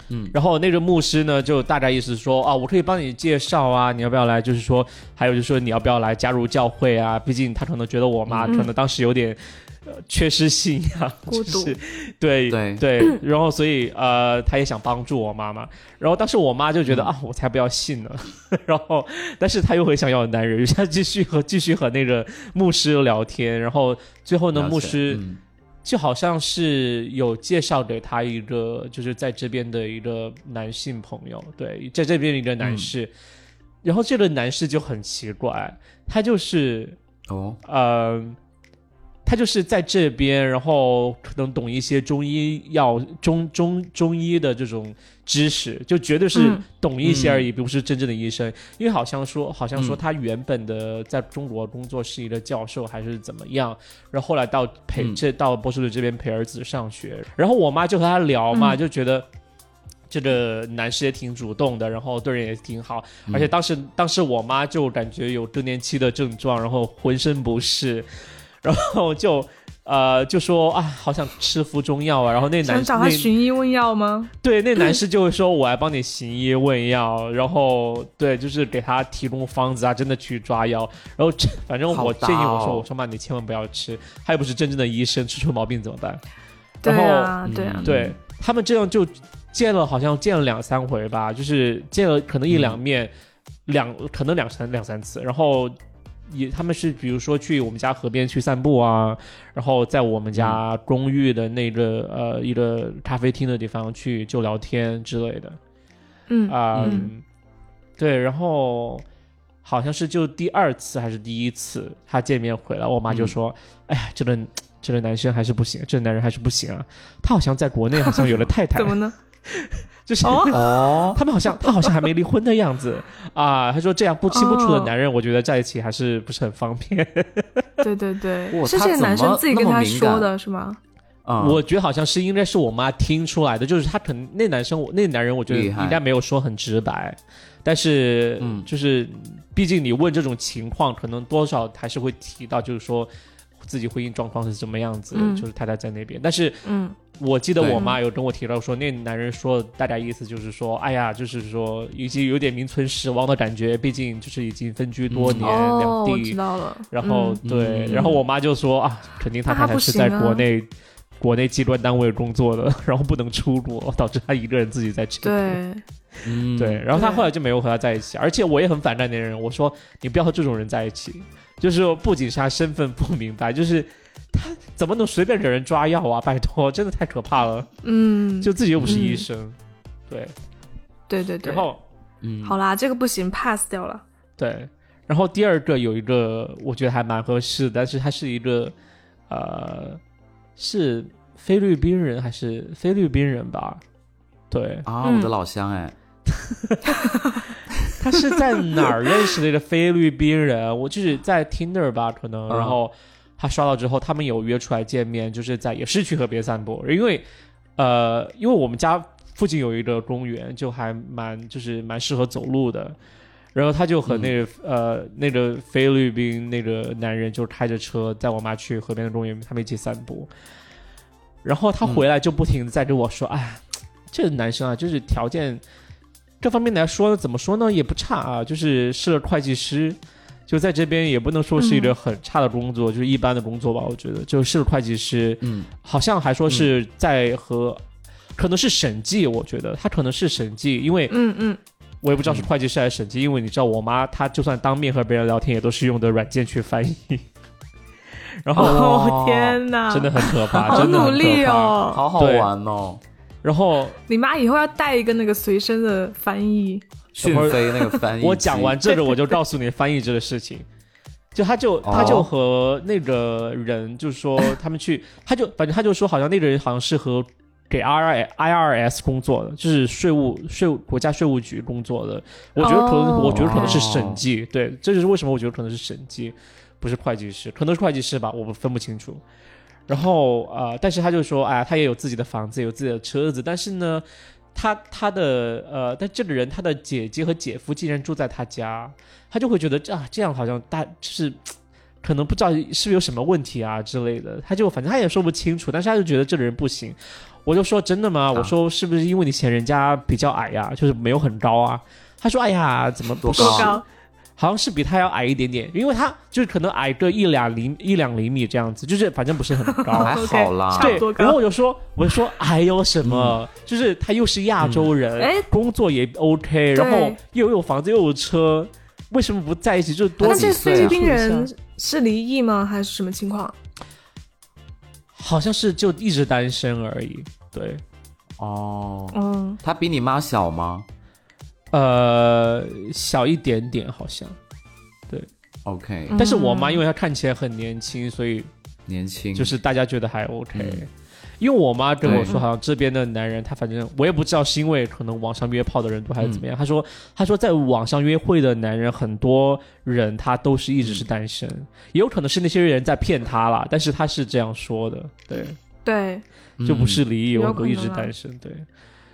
[SPEAKER 2] 嗯
[SPEAKER 1] 然后那个牧师呢，就大概意思说啊，我可以帮你介绍啊，你要不要来？就是说，还有就是说你要不要来加入教会啊？毕竟他可能觉得我妈
[SPEAKER 3] 嗯
[SPEAKER 1] 可能当时有点。呃，缺失信仰，
[SPEAKER 3] 孤独。
[SPEAKER 1] 就是对
[SPEAKER 2] 对。
[SPEAKER 1] 对，然后所以呃，他也想帮助我妈妈，然后当时我妈就觉得、
[SPEAKER 2] 嗯。
[SPEAKER 1] 啊，我才不要信呢，然后但是她又很想要男人，于是她继续和继续和那个牧师聊天，然后最后呢，牧师
[SPEAKER 2] 嗯。
[SPEAKER 1] 就好像是有介绍给他一个，就是在这边的一个男性朋友，对，在这边的一个男士，然后这个男士就很奇怪，他就是
[SPEAKER 2] 哦，
[SPEAKER 1] 呃，他就是在这边，然后可能懂一些中医药、中中中医的这种知识，就绝对是
[SPEAKER 3] 嗯。
[SPEAKER 1] 懂一些而已，不是真正的医生。因为好像说，好像说
[SPEAKER 2] 嗯。
[SPEAKER 1] 他原本的在中国工作是一个教授，还是怎么样，然后后来到陪
[SPEAKER 2] 嗯。
[SPEAKER 1] 这到波士顿这边陪儿子上学，然后我妈就和他聊嘛，
[SPEAKER 3] 嗯。
[SPEAKER 1] 就觉得。这个男士也挺主动的，然后对人也挺好，
[SPEAKER 2] 嗯。
[SPEAKER 1] 而且当时当时我妈就感觉有更年期的症状，然后浑身不适，然后就呃就说啊，好想吃服中药啊。然后那男
[SPEAKER 3] 想找他寻医问药吗？
[SPEAKER 1] 对那男士就会说我来帮你寻医问药，然后对就是给他提供方子啊，真的去抓药。然后反正我建议我说
[SPEAKER 2] 哦
[SPEAKER 1] 我说妈你千万不要吃，他又不是真正的医生，吃出毛病怎么办？
[SPEAKER 3] 对
[SPEAKER 1] 然后
[SPEAKER 3] 啊，对啊
[SPEAKER 2] 嗯，
[SPEAKER 1] 对他们这样就见了，好像见了两三回吧，就是见了可能一两面，两可能两三两三次，然后也他们是比如说去我们家河边去散步啊，然后在我们家公寓的那个、呃一个咖啡厅的地方去就聊天之类的
[SPEAKER 3] 嗯
[SPEAKER 1] 啊、
[SPEAKER 3] 嗯
[SPEAKER 1] 对，然后。好像是就第二次还是第一次他见面回来，我妈就说：“哎呀，这个这个男生还是不行，这个男人还是不行啊。他好像在国内好像有了太太，
[SPEAKER 3] 怎么呢？
[SPEAKER 1] 就是、
[SPEAKER 3] 哦。
[SPEAKER 2] 哦，
[SPEAKER 1] 他们好像他好像还没离婚的样子。啊。他说这样不清不楚的
[SPEAKER 3] 哦。
[SPEAKER 1] 男人，我觉得在一起还是不是很方便。
[SPEAKER 3] 对对对，是这个男生自己跟他说的是吗？
[SPEAKER 2] 嗯。
[SPEAKER 1] 我觉得好像是应该是我妈听出来的，就是他可能那男生那男人，我觉得应该没有说很直白，但是
[SPEAKER 2] 嗯。
[SPEAKER 1] 就是毕竟你问这种情况，可能多少还是会提到，就是说自己婚姻状况是怎么样子，
[SPEAKER 3] 嗯。
[SPEAKER 1] 就是太太在那边，但是。
[SPEAKER 3] 嗯
[SPEAKER 1] 我记得我妈有跟我提到说，那男人说大概意思就是说，哎呀，就是说已经有点名存实亡的感觉，毕竟就是已经分居多
[SPEAKER 2] 嗯
[SPEAKER 1] 年，
[SPEAKER 3] 哦，
[SPEAKER 1] 两
[SPEAKER 3] 我知
[SPEAKER 1] 地。
[SPEAKER 3] 道了。
[SPEAKER 1] 然后、
[SPEAKER 3] 嗯
[SPEAKER 1] 对，
[SPEAKER 2] 嗯
[SPEAKER 1] 然后我妈就说啊，肯定他太太是在国内、国内机关单位工作的，然后不能出国，导致他一个人自己在这边。
[SPEAKER 3] 对，
[SPEAKER 2] 嗯
[SPEAKER 1] 对，然后他后来就没有和他在一起，而且我也很反感那人，我说你不要和这种人在一起，就是说不仅是他身份不明白，就是他怎么能随便给人抓药啊？拜托，真的太可怕了。
[SPEAKER 3] 嗯，
[SPEAKER 1] 就自己又不是医
[SPEAKER 3] 嗯
[SPEAKER 1] 生，对，
[SPEAKER 3] 对对对。
[SPEAKER 1] 然后
[SPEAKER 2] 嗯
[SPEAKER 3] 好啦，这个不行，pass 掉了。
[SPEAKER 1] 对，然后第二个有一个我觉得还蛮合适的，但是他是一个呃是菲律宾人还是菲律宾人吧？对，
[SPEAKER 2] 啊，
[SPEAKER 3] 嗯
[SPEAKER 2] 我的老乡哎，
[SPEAKER 1] 他是在哪儿认识的一个菲律宾人？我就是在 Tinder 吧，可能，
[SPEAKER 2] 嗯
[SPEAKER 1] 然后他刷到之后，他们有约出来见面，就是在也是去河边散步，因为呃，因为我们家附近有一个公园，就还蛮就是蛮适合走路的。然后他就和那个、呃那个菲律宾那个男人就开着车带我妈去河边的公园，他们一起散步。然后他回来就不停的在跟我说：“哎、这个男生啊，就是条件各方面来说，怎么说呢，也不差啊，就是是个会计师，就在这边也不能说是一个很差的工作，就是一般的工作吧，我觉得。就是会计师，
[SPEAKER 2] 嗯。
[SPEAKER 1] 好像还说是在和。可能是审计，我觉得。他可能是审计，因为
[SPEAKER 3] 嗯嗯，
[SPEAKER 1] 我也不知道是会计师还是审计，因为你知道我妈她就算当面和别人聊天，也都是用的软件去翻译，然后
[SPEAKER 3] 哦天哪，
[SPEAKER 1] 真的很可怕，
[SPEAKER 3] 好
[SPEAKER 1] 真的
[SPEAKER 3] 努
[SPEAKER 1] 很可怕。
[SPEAKER 3] 力哦。
[SPEAKER 2] 好好玩哦，
[SPEAKER 1] 然后
[SPEAKER 3] 你妈以后要带一个那个随身的翻译。
[SPEAKER 2] 讯飞那个翻译，
[SPEAKER 1] 我讲完这个，我就告诉你翻译这个事情。就他就他就和那个人就说他们去，他就反正他就说好像那个人好像是和给 I R I R S 工作的，就是税务税务国家税务局工作的。我觉得可能，
[SPEAKER 3] 哦
[SPEAKER 1] 我觉得可能是审计，对，这就是为什么我觉得可能是审计不是会计师，可能是会计师吧，我不分不清楚。然后呃，但是他就说，哎，他也有自己的房子，有自己的车子，但是呢，他他的呃，但这个人他的姐姐和姐夫竟然住在他家，他就会觉得啊，这样好像大就是。可能不知道是不是有什么问题啊之类的，他就反正他也说不清楚，但是他就觉得这个人不行。我就说真的吗？
[SPEAKER 2] 啊
[SPEAKER 1] 我说是不是因为你嫌人家比较矮呀、就是没有很高啊？他说哎呀，怎么不是
[SPEAKER 2] 多高
[SPEAKER 3] 高，
[SPEAKER 1] 好像是比他要矮一点点，因为他就是可能矮个一两厘一两厘米这样子，就是反正不是很 高。
[SPEAKER 2] 还好啦
[SPEAKER 1] 对然后我就说，我就说，还有什么？就是他又是亚洲人，
[SPEAKER 3] 哎
[SPEAKER 1] 工作也 OK，然后又有房子又有车，为什么不在一起？就多
[SPEAKER 3] 那这
[SPEAKER 2] 几岁啊
[SPEAKER 3] 菲律宾人是离异吗？还是什么情况？
[SPEAKER 1] 好像是就一直单身而已。对，
[SPEAKER 2] 哦，
[SPEAKER 3] 嗯，
[SPEAKER 2] 他比你妈小吗
[SPEAKER 1] 呃，小一点点好像，对
[SPEAKER 2] ？OK，
[SPEAKER 3] 嗯
[SPEAKER 1] 但是我妈因为她看起来很年轻，所以
[SPEAKER 2] 年轻。
[SPEAKER 1] 就是大家觉得还 OK。
[SPEAKER 2] 嗯。
[SPEAKER 1] 因为我妈跟我说，好像这边的男人，他反正我也不知道是因为可能网上约炮的人多还是怎么
[SPEAKER 2] 嗯。
[SPEAKER 1] 样。他说，他说在网上约会的男人，很多人他都是一直是单身，也有可能是那些人在骗他啦，但是他是这样说的，对，
[SPEAKER 3] 对，
[SPEAKER 1] 就不是离异，
[SPEAKER 3] 有
[SPEAKER 1] 我都一直单身，对。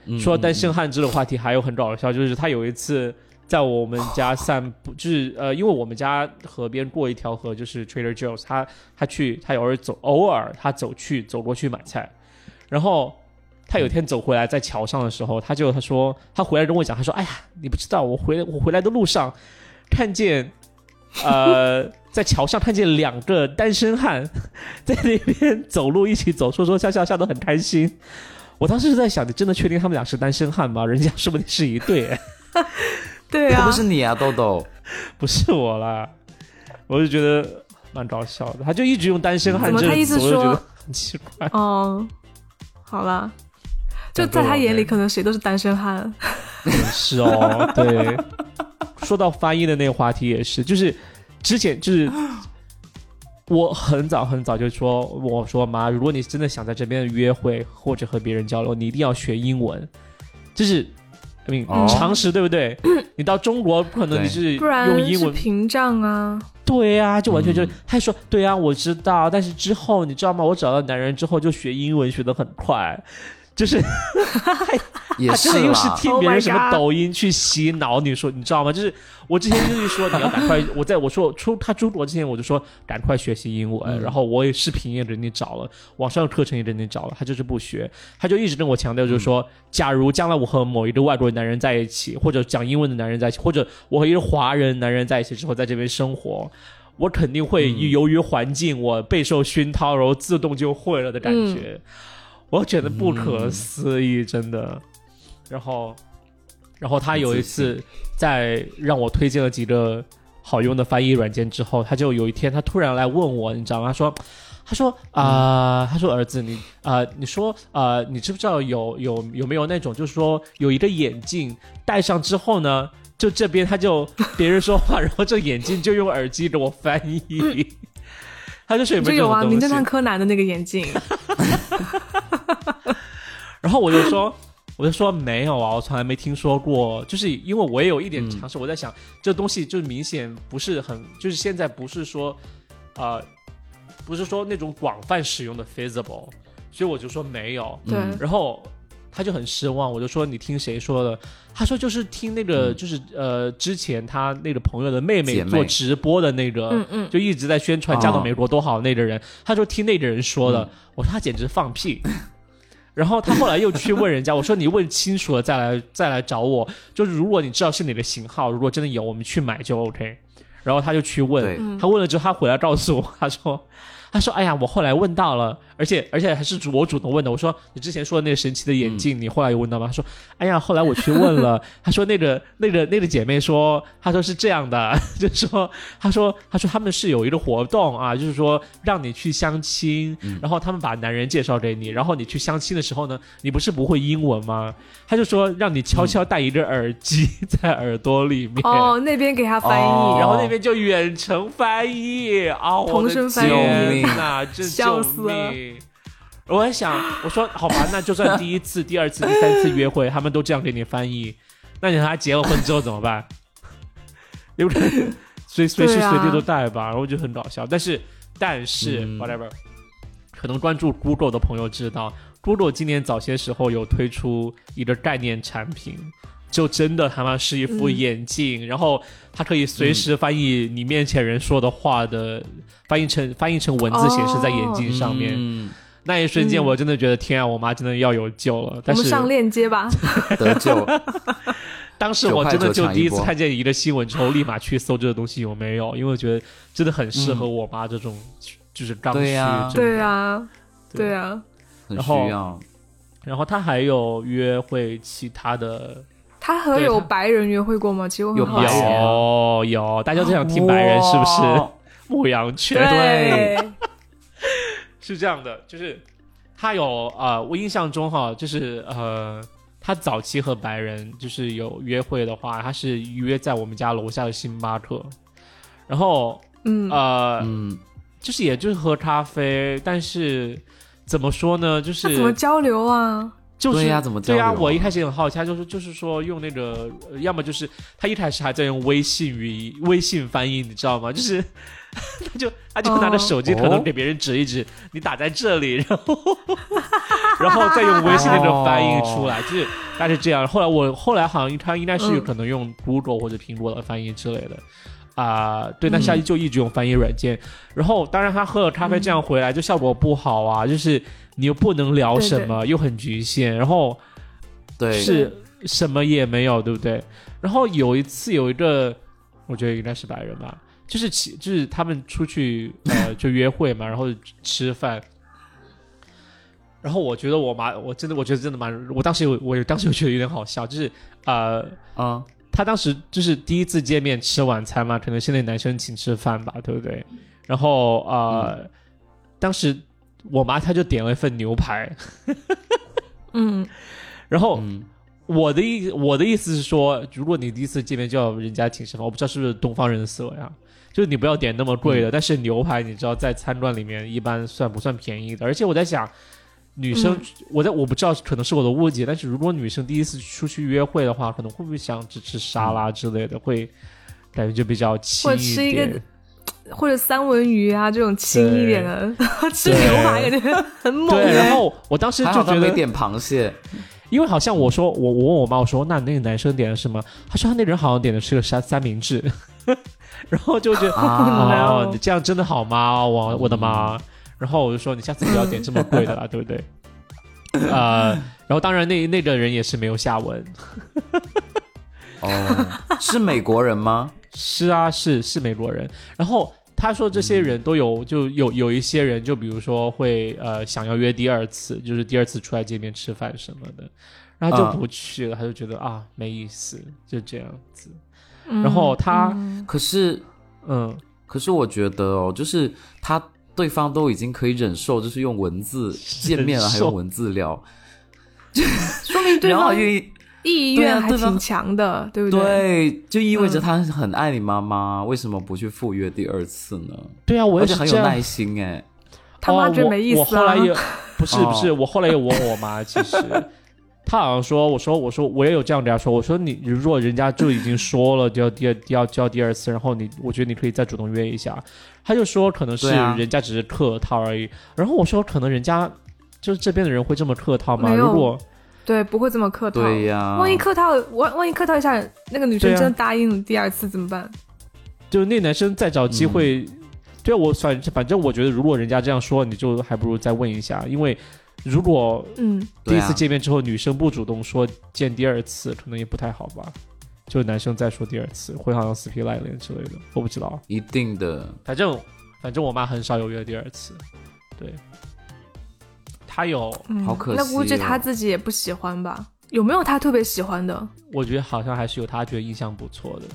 [SPEAKER 2] 嗯
[SPEAKER 1] 说到单身汉这种话题还有很搞笑，就是他有一次在我们家散步，就是呃，因为我们家河边过一条河，就是 Trader Joe's，他他去他偶尔走，偶尔他走去走过去买菜，然后他有一天走回来在桥上的时候，他就他说他回来跟我讲，他说哎呀，你不知道我回来我回来的路上看见呃 在桥上看见两个单身汉 在那边走路一起走，说说笑笑笑得很开心。我当时是在想，你真的确定他们俩是单身汉吗？人家说不定是一对，哎
[SPEAKER 3] 对啊
[SPEAKER 2] 不，是你啊，豆豆？
[SPEAKER 1] 不是我啦。我就觉得蛮搞笑的，他就一直用单身汉
[SPEAKER 3] 怎么他
[SPEAKER 1] 这个词，我就
[SPEAKER 3] 意思说
[SPEAKER 1] 觉得很奇怪。
[SPEAKER 3] 哦，好啦，就在他眼里，可能谁都是单身汉。
[SPEAKER 1] 是哦，对。说到翻译的那个话题也是，就是之前就是我很早很早就说，我说妈，如果你真的想在这边约会或者和别人交流，你一定要学英文，就是。常识对不对？你到中国不可能你是
[SPEAKER 3] 不然
[SPEAKER 1] 用英文
[SPEAKER 3] 屏障啊。
[SPEAKER 1] 对呀、就完全就、
[SPEAKER 2] 嗯
[SPEAKER 1] 他还说对呀、我知道，但是之后你知道吗？我找到男人之后就学英文学得很快，就是
[SPEAKER 2] 也是
[SPEAKER 1] 他真的又是
[SPEAKER 2] 啦，
[SPEAKER 1] 听
[SPEAKER 3] Oh
[SPEAKER 1] 别人什么抖音去洗脑，你说你知道吗？就是我之前就是说你要赶快，我在我说出他出国之前我就说赶快学习英文，
[SPEAKER 2] 嗯。
[SPEAKER 1] 然后我也视频也给你找了，网上的课程也给你找了，他就是不学，他就一直跟我强调就是说，假如将来我和某一个外国男人在一起，或者讲英文的男人在一起，或者我和一个华人男人在一起之后在这边生活。我肯定会
[SPEAKER 2] 嗯。
[SPEAKER 1] 由于环境，我备受熏陶，然后自动就会了的感觉，我觉得不可思议，真的。然后，然后他有一次在让我推荐了几个好用的翻译软件之后，他就有一天他突然来问我，你知道吗？他说。他说啊、他说儿子，你啊、你说啊、你知不知道有有有没有那种，就是说有一个眼镜戴上之后呢，就这边他就别人说话，然后这眼镜就用耳机给我翻译。他就是有没
[SPEAKER 3] 有啊？名侦探柯南的那个眼镜，
[SPEAKER 1] 然后我就说，我就说没有啊，我从来没听说过。就是因为我也有一点尝试，我在想这东西就明显不是很，就是现在不是说，呃，不是说那种广泛使用的 feasible，所以我就说没有。
[SPEAKER 3] 对，
[SPEAKER 2] 嗯
[SPEAKER 1] 然后他就很失望，我就说你听谁说的？他说就是听那个，
[SPEAKER 2] 嗯。
[SPEAKER 1] 就是呃，之前他那个朋友的妹妹做直播的那个，
[SPEAKER 3] 嗯嗯，
[SPEAKER 1] 就一直在宣传
[SPEAKER 2] 哦
[SPEAKER 1] 嫁到美国多好那个人，他说听那个人说的，
[SPEAKER 2] 嗯。
[SPEAKER 1] 我说他简直放屁。然后他后来又去问人家，我说你问清楚了再来再来找我，就是如果你知道是哪个型号，如果真的有，我们去买就 OK。然后他就去问，他问了之后，他回来告诉我，他说，他说，哎呀，我后来问到了，而且而且还是主我主动问的。我说你之前说的那个神奇的眼镜，你后来有问到吗？他说，哎呀，后来我去问了，他说那个那个那个姐妹说，她说是这样的，就说，他说他说他们是有一个活动啊，就是说让你去相亲，然后他们把男人介绍给你，然后你去相亲的时候呢，你不是不会英文吗？他就说让你悄悄戴一个耳机 在耳朵里面。
[SPEAKER 3] 哦，那边给他翻译，
[SPEAKER 2] 哦
[SPEAKER 1] 然后那边就远程翻译啊，我的
[SPEAKER 3] 同声翻译
[SPEAKER 1] 天呐，真
[SPEAKER 3] 笑
[SPEAKER 1] 救
[SPEAKER 3] 死了
[SPEAKER 1] 命！我在想，我说好吧，那就算第一次、第二次、第三次约会，他们都这样给你翻译，那你和他结了婚之后怎么办？对不对？随随时随地都带吧，然后就很搞笑。但是但是、
[SPEAKER 2] 嗯
[SPEAKER 1] whatever，可能关注 Google 的朋友知道，Google 今年早些时候有推出一个概念产品。就真的他妈是一副
[SPEAKER 3] 嗯
[SPEAKER 1] 眼镜，然后它可以随时翻译你面前人说的话的，翻译成翻译成文字显示在眼镜上面。
[SPEAKER 2] 嗯
[SPEAKER 1] 那一瞬间，
[SPEAKER 3] 嗯
[SPEAKER 1] 我真的觉得天啊，我妈真的要有救了。
[SPEAKER 3] 我
[SPEAKER 1] 但是
[SPEAKER 3] 们上链接吧。
[SPEAKER 2] 得救。
[SPEAKER 1] 当时我真的就第一次看见一个新闻之后，立马去搜这个东西有没有，因为我觉得真的很适合我妈这种、就是刚需。
[SPEAKER 2] 对呀
[SPEAKER 3] 对啊，对啊，
[SPEAKER 2] 很
[SPEAKER 1] 然后
[SPEAKER 2] 需要。
[SPEAKER 1] 然后他还有约会其他的，
[SPEAKER 3] 他和有白人约会过吗？其实我很
[SPEAKER 2] 有
[SPEAKER 3] 好奇。
[SPEAKER 1] 有有，大家都想听白人是不是？牧羊犬
[SPEAKER 3] 对，
[SPEAKER 1] 是这样的，就是他有呃，我印象中哈，就是呃，他早期和白人就是有约会的话，他是约在我们家楼下的星巴克，然后
[SPEAKER 3] 嗯，
[SPEAKER 1] 呃，
[SPEAKER 2] 嗯，
[SPEAKER 1] 就是也就是喝咖啡，但是怎么说呢，就是
[SPEAKER 3] 怎么交流啊？
[SPEAKER 1] 就是
[SPEAKER 2] 对呀怎么交
[SPEAKER 1] 对呀、
[SPEAKER 2] 啊
[SPEAKER 1] 我一开始也很好奇，他就是就是说用那个，呃要么就是他一开始还在用微信语音微信翻译，你知道吗？就是 他就他就拿着手机，
[SPEAKER 2] 哦
[SPEAKER 1] 可能给别人指一指，你打在这里，然后 然后再用微信那种翻译出来，就是大概是这样。后来我后来好像他应该是有
[SPEAKER 3] 嗯
[SPEAKER 1] 可能用 Google 或者苹果的翻译之类的。啊、对，那
[SPEAKER 3] 嗯
[SPEAKER 1] 下一就一直用翻译软件，然后当然他喝了咖啡这样回来就效果不好啊，就是你又不能聊什么，又很局限，然后
[SPEAKER 2] 对，
[SPEAKER 1] 是什么也没有，对不对？然后有一次有一个，我觉得应该是白人吧，就是其就是他们出去呃 就约会嘛，然后吃饭。然后我觉得我妈，我真的我觉得真的蛮，我当时有我当时有觉得有点好笑，就是呃，
[SPEAKER 2] 啊，
[SPEAKER 1] 他当时就是第一次见面吃晚餐嘛，可能是那男生请吃饭吧，对不对？然后呃，当时我妈她就点了一份牛排，
[SPEAKER 3] 嗯，
[SPEAKER 1] 然后
[SPEAKER 2] 嗯。
[SPEAKER 1] 我的意我的意思是说，如果你第一次见面就要人家请吃饭，我不知道是不是东方人的思维啊，就是你不要点那么贵的，但是牛排你知道在餐馆里面一般算不算便宜的？而且我在想，女生、
[SPEAKER 3] 嗯
[SPEAKER 1] 我在我不知道可能是我的误解，但是如果女生第一次出去约会的话，可能会不会想只吃沙拉之类的，会感觉就比较轻
[SPEAKER 3] 或者吃一个
[SPEAKER 1] 点。
[SPEAKER 3] 或者三文鱼啊这种轻一点的，吃牛排感觉很猛
[SPEAKER 1] 对，
[SPEAKER 3] 欸。
[SPEAKER 1] 然后我当时就觉得，
[SPEAKER 2] 没点螃蟹，
[SPEAKER 1] 因为好像我说我我问我妈我说那那个男生点的是什么？他说他那人好像点的是个三三明治，然后就觉得
[SPEAKER 2] 啊
[SPEAKER 1] 哦，你这样真的好吗？我我的妈！然后我就说你下次不要点这么贵的了，对不对？呃，然后当然那那个人也是没有下文。
[SPEAKER 2] 哦，是美国人吗？
[SPEAKER 1] 是啊，是是美国人。然后他说这些人都有，就有有一些人，就比如说会呃想要约第二次，就是第二次出来见面吃饭什么的，然后就
[SPEAKER 2] 嗯
[SPEAKER 1] 不去了，他就觉得啊没意思，就这样子。
[SPEAKER 3] 嗯
[SPEAKER 1] 然后他
[SPEAKER 3] 嗯
[SPEAKER 2] 可是
[SPEAKER 1] 嗯，
[SPEAKER 2] 可是我觉得哦，就是他对方都已经可以忍受，就是用文字见面了，还用文字聊，
[SPEAKER 3] 说明对方
[SPEAKER 2] 意
[SPEAKER 3] 意愿还挺强的，对不对？
[SPEAKER 2] 对，就意味着
[SPEAKER 3] 嗯
[SPEAKER 2] 他很爱你妈妈，为什么不去赴约第二次呢？
[SPEAKER 1] 对啊，我
[SPEAKER 2] 而且很有耐心哎，
[SPEAKER 3] 他妈
[SPEAKER 1] 哦我
[SPEAKER 3] 真没意思啊！
[SPEAKER 1] 我后来也不是
[SPEAKER 2] 哦
[SPEAKER 1] 不是，我后来也问我妈，其实她好像说，我说我说我也有这样跟他说，我说你如果人家就已经说了就要第二要就要第二次，然后你我觉得你可以再主动约一下，他就说可能是人家只是客套而已，然后我说可能人家就是这边的人会这么客套吗？如果
[SPEAKER 3] 对，不会这么客套。
[SPEAKER 2] 对呀，
[SPEAKER 3] 万一客套，万万一客套一下，那个女生真的答应了第二次怎么办？
[SPEAKER 1] 就是那男生再找机会，
[SPEAKER 2] 嗯。
[SPEAKER 1] 对啊我反反正我觉得如果人家这样说，你就还不如再问一下，因为如果
[SPEAKER 3] 嗯，
[SPEAKER 1] 第一次见面之后，女生不主动说见第二次，可能也不太好吧。就男生再说第二次，会好像死皮赖脸之类的，我不知道。
[SPEAKER 2] 一定的，
[SPEAKER 1] 反正反正我妈很少有约第二次，对。她有，
[SPEAKER 3] 嗯
[SPEAKER 2] 好可惜
[SPEAKER 3] 那估计
[SPEAKER 2] 哦
[SPEAKER 3] 他自己也不喜欢吧？有没有她特别喜欢的？
[SPEAKER 1] 我觉得好像还是有她觉得印象不错的，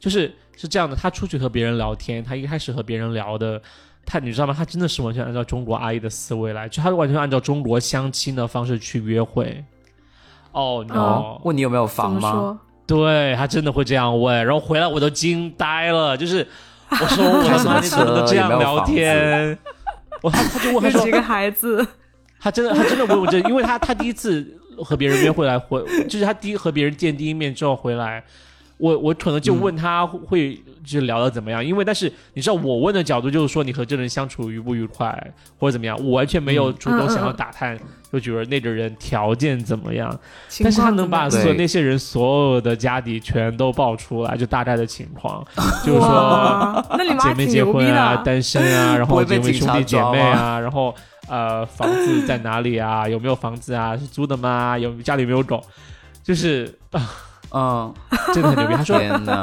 [SPEAKER 1] 就是是这样的。她出去和别人聊天，她一开始和别人聊的，她你知道吗？他真的是完全按照中国阿姨的思维来，就他完全按照中国相亲的方式去约会。哦、no！、
[SPEAKER 3] 哦
[SPEAKER 2] 问你有没有房吗？
[SPEAKER 1] 对他真的会这样问，然后回来我都惊呆了，就是我说我的妈，你怎么能这样聊天？我他他就问他说
[SPEAKER 3] 几个孩子？
[SPEAKER 1] 他真的他真的问我这，因为他他第一次和别人约会来回，就是他第一和别人见第一面之后回来，我我可能就问他会就聊的怎么样，因为但是你知道我问的角度就是说你和这人相处愉不愉快或者怎么样，我完全没有主动想要打探，就觉得那个人条件怎么样，
[SPEAKER 3] 情
[SPEAKER 1] 但是他能把所
[SPEAKER 2] 对
[SPEAKER 1] 那些人所有的家底全都爆出来，就大概的情况，就是说。姐妹结婚啊，单身啊，然后姐妹兄弟姐妹啊，然后呃房子在哪里啊？有没有房子啊？是租的吗？有家里有没有狗？就是
[SPEAKER 2] 嗯，
[SPEAKER 1] 真的很牛逼。他说，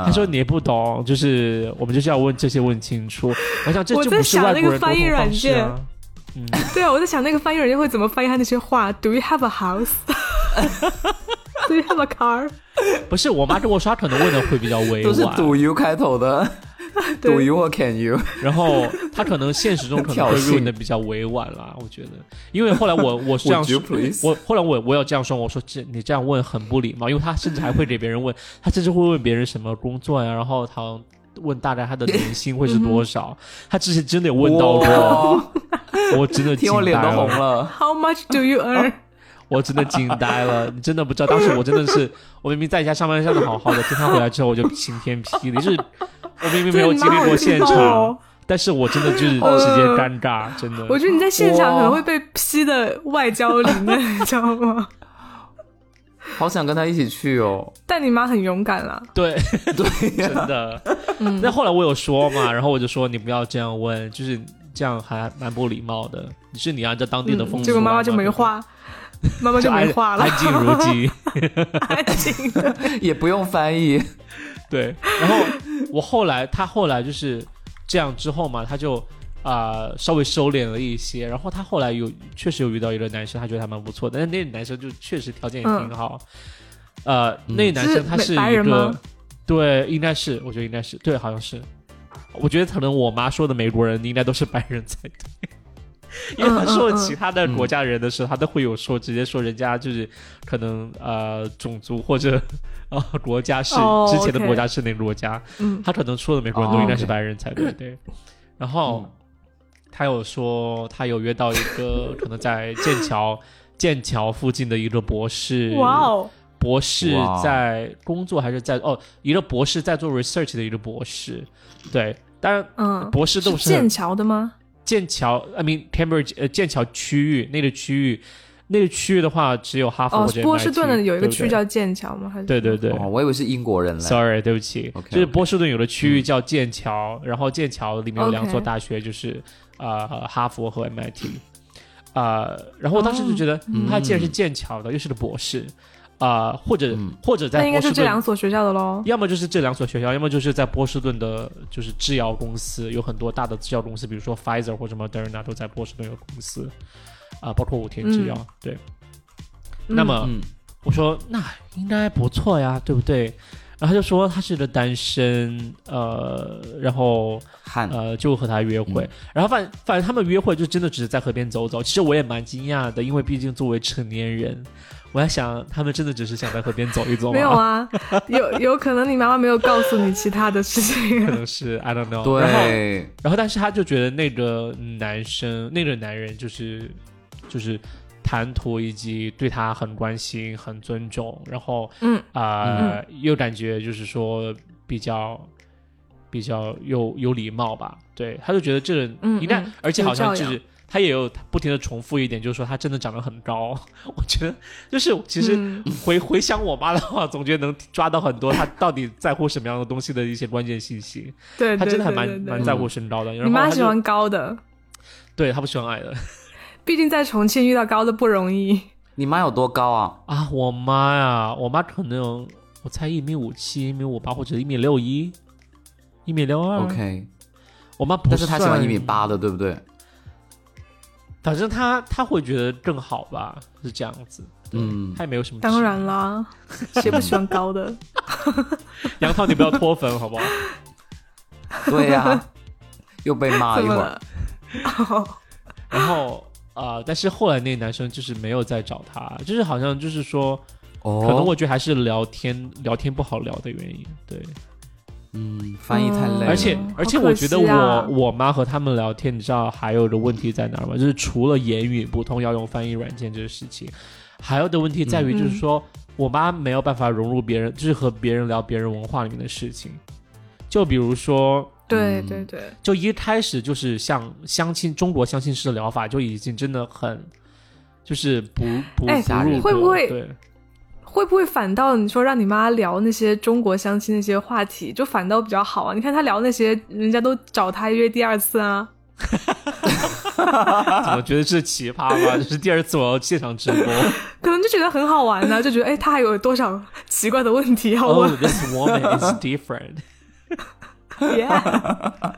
[SPEAKER 1] 他说你也不懂，就是我们就是要问这些问清楚。我想这
[SPEAKER 3] 我在
[SPEAKER 1] 就不是
[SPEAKER 3] 想那个
[SPEAKER 1] 外国人沟
[SPEAKER 3] 翻译软
[SPEAKER 1] 通方式啊。嗯，
[SPEAKER 3] 对啊，我在想那个翻译软件会怎么翻译他那些话。Do you have a house? Do you have a car?
[SPEAKER 1] 不是，我妈跟我说，她可能问的会比较委
[SPEAKER 2] 都是
[SPEAKER 1] 婉
[SPEAKER 2] ，Do you 开头的，Do you 或 Can you？
[SPEAKER 1] 然后她可能现实中可能会问的比较委婉啦。我觉得，因为后来我 我是这样说我后来我我要这样说，我说这你这样问很不礼貌，因为她甚至还会给别人问，她甚至会问别人什么工作呀，然后她问大概她的年薪会是多少，她之前真的有问到过，我真的
[SPEAKER 2] 听我脸都红
[SPEAKER 1] 了，
[SPEAKER 2] 了。
[SPEAKER 3] How much do you earn?
[SPEAKER 1] 我真的惊呆了，你真的不知道，当时我真的是，我明明在家上班上的好好的，今天回来之后我就晴天霹雳，就是我明明没有经历过现场
[SPEAKER 3] 哦，
[SPEAKER 1] 但是我真的就是直接尴尬，真的。
[SPEAKER 3] 我觉得你在现场可能会被劈的外焦里嫩，你知道吗？
[SPEAKER 2] 好想跟他一起去哦。
[SPEAKER 3] 但你妈很勇敢啦。
[SPEAKER 1] 对，
[SPEAKER 2] 对
[SPEAKER 1] 真，的。
[SPEAKER 3] 嗯
[SPEAKER 1] 那后来我有说嘛，然后我就说你不要这样问，就是这样还蛮不礼貌的。是你按照当地的风俗
[SPEAKER 3] 结果妈妈就没话，妈妈就没话了
[SPEAKER 1] 安，静如鸡。
[SPEAKER 3] 安静的。
[SPEAKER 2] 也不用翻译。
[SPEAKER 1] 对，然后我后来他后来就是这样之后嘛，他就啊、呃稍微收敛了一些，然后他后来有确实有遇到一个男生，他觉得还蛮不错的，但是那个男生就确实条件也挺好。呃，那个男生他是一个对，应该是，我觉得应该是，对，好像是。我觉得可能我妈说的美国人应该都是白人才对，因为他说其他的国家人的时候，他都会有说直接说人家就是可能呃种族或者 呃国家是、
[SPEAKER 3] 哦
[SPEAKER 1] 之前的国家是哪个国家，
[SPEAKER 3] 嗯。
[SPEAKER 1] 他可能说的美国人都
[SPEAKER 2] 哦
[SPEAKER 1] 应该是白人才对，对。然后、
[SPEAKER 2] 嗯。
[SPEAKER 1] 他有说他有约到一个可能在剑桥 剑桥附近的一个博士，
[SPEAKER 3] 哇哦，
[SPEAKER 1] 博士在工作还是在哦，一个博士在做 research 的一个博士，对，当然
[SPEAKER 3] 嗯，
[SPEAKER 1] 博士都
[SPEAKER 3] 是剑桥的吗？
[SPEAKER 1] 剑桥，I mean Cambridge 呃剑桥区域那个区域，那个区域的话只有哈佛
[SPEAKER 3] 哦
[SPEAKER 1] 或者，
[SPEAKER 3] 波士顿的有一个区叫剑桥吗？还是
[SPEAKER 1] 对对对。
[SPEAKER 2] 哦，我以为是英国人嘞。
[SPEAKER 1] Sorry，对不起。
[SPEAKER 2] OK，
[SPEAKER 1] 就是波士顿有的区域叫剑桥，然后剑桥里面有两所大学，就是呃哈佛和 MIT，呃，然后我当时就觉得、嗯他既然是剑桥的，又是个博士，啊、或者、
[SPEAKER 2] 嗯
[SPEAKER 1] 或者在
[SPEAKER 3] 那应该是
[SPEAKER 1] 波士顿
[SPEAKER 3] 这两所学校的喽。
[SPEAKER 1] 要么就是这两所学校，要么就是在波士顿的，就是制药公司有很多大的制药公司，比如说 Pfizer 或者 Moderna 都在波士顿有公司，啊、包括五田制药。对，
[SPEAKER 3] 嗯
[SPEAKER 1] 那么、
[SPEAKER 2] 嗯，
[SPEAKER 1] 我说那应该不错呀，对不对？然后他就说他是个单身，呃，然后
[SPEAKER 2] 汉
[SPEAKER 1] 呃就和他约会，
[SPEAKER 2] 嗯
[SPEAKER 1] 然后反反正他们约会就真的只是在河边走走。其实我也蛮惊讶的，因为毕竟作为成年人，我在想他们真的只是想在河边走一走吗？
[SPEAKER 3] 没有啊，有有可能你妈妈没有告诉你其他的事情
[SPEAKER 1] 可。能是 I don't know。然后
[SPEAKER 2] 对，
[SPEAKER 1] 然后但是他就觉得那个男生，那个男人就是就是谈吐以及对他很关心、很尊重，然后
[SPEAKER 3] 嗯
[SPEAKER 1] 啊、又感觉就是说比较比较有有礼貌吧。对，他就觉得这人
[SPEAKER 3] 嗯
[SPEAKER 1] 应该，
[SPEAKER 3] 嗯
[SPEAKER 1] 而且好像就是。他也有不停的重复一点，就是说他真的长得很高。我觉得就是其实
[SPEAKER 3] 嗯
[SPEAKER 1] 回、回想我妈的话，总觉得能抓到很多她到底在乎什么样的东西的一些关键信息。
[SPEAKER 3] 对，
[SPEAKER 1] 她真的还蛮蛮在乎身高的。
[SPEAKER 3] 你妈喜欢高的，
[SPEAKER 1] 对他不喜欢矮的
[SPEAKER 3] 毕竟在重庆遇到高的不容易。
[SPEAKER 2] 你妈有多高啊？
[SPEAKER 1] 啊。我妈呀，我妈可能我猜一米五七、一米五八或者一米六一、一米六二。
[SPEAKER 2] OK，
[SPEAKER 1] 我妈不
[SPEAKER 2] 但是她喜欢一米，八的，对不对？
[SPEAKER 1] 反正他他会觉得更好吧，是这样子。对
[SPEAKER 2] 嗯
[SPEAKER 1] 他也没有什么。
[SPEAKER 3] 当，然啦，谁不喜欢高的？
[SPEAKER 1] 杨涛你不要脱粉好不好？
[SPEAKER 2] 对呀、又被骂一会儿。
[SPEAKER 1] 然后啊、呃但是后来那个男生就是没有再找他，就是好像就是说，
[SPEAKER 2] 哦，
[SPEAKER 1] 可能我觉得还是聊天聊天不好聊的原因。对，
[SPEAKER 2] 嗯，翻译太累了，
[SPEAKER 1] 而且
[SPEAKER 3] 嗯
[SPEAKER 1] 而且我觉得我、
[SPEAKER 3] 啊
[SPEAKER 1] 我妈和他们聊天，你知道还有的问题在哪儿吗？就是除了言语不通要用翻译软件这个事情，还有的问题在于，
[SPEAKER 3] 嗯
[SPEAKER 1] 就是说、我妈没有办法融入别人，就是和别人聊别人文化里面的事情。就比如说，
[SPEAKER 2] 嗯
[SPEAKER 3] 对对对，
[SPEAKER 1] 就一开始就是像相亲中国相亲式的疗法，就已经真的很，就是不不
[SPEAKER 3] 哎
[SPEAKER 1] 不入
[SPEAKER 3] 会不会
[SPEAKER 1] 对，
[SPEAKER 3] 会不会反倒你说让你妈聊那些中国相亲那些话题，就反倒比较好啊？你看她聊那些，人家都找她约第二次啊。
[SPEAKER 1] 怎么觉得是奇葩吧？这是第二次我要现场直播。
[SPEAKER 3] 可能就觉得很好玩呢，就觉得哎，他还有多少奇怪的问题要
[SPEAKER 1] Oh,
[SPEAKER 3] 问、
[SPEAKER 1] this woman is different,
[SPEAKER 3] y e a h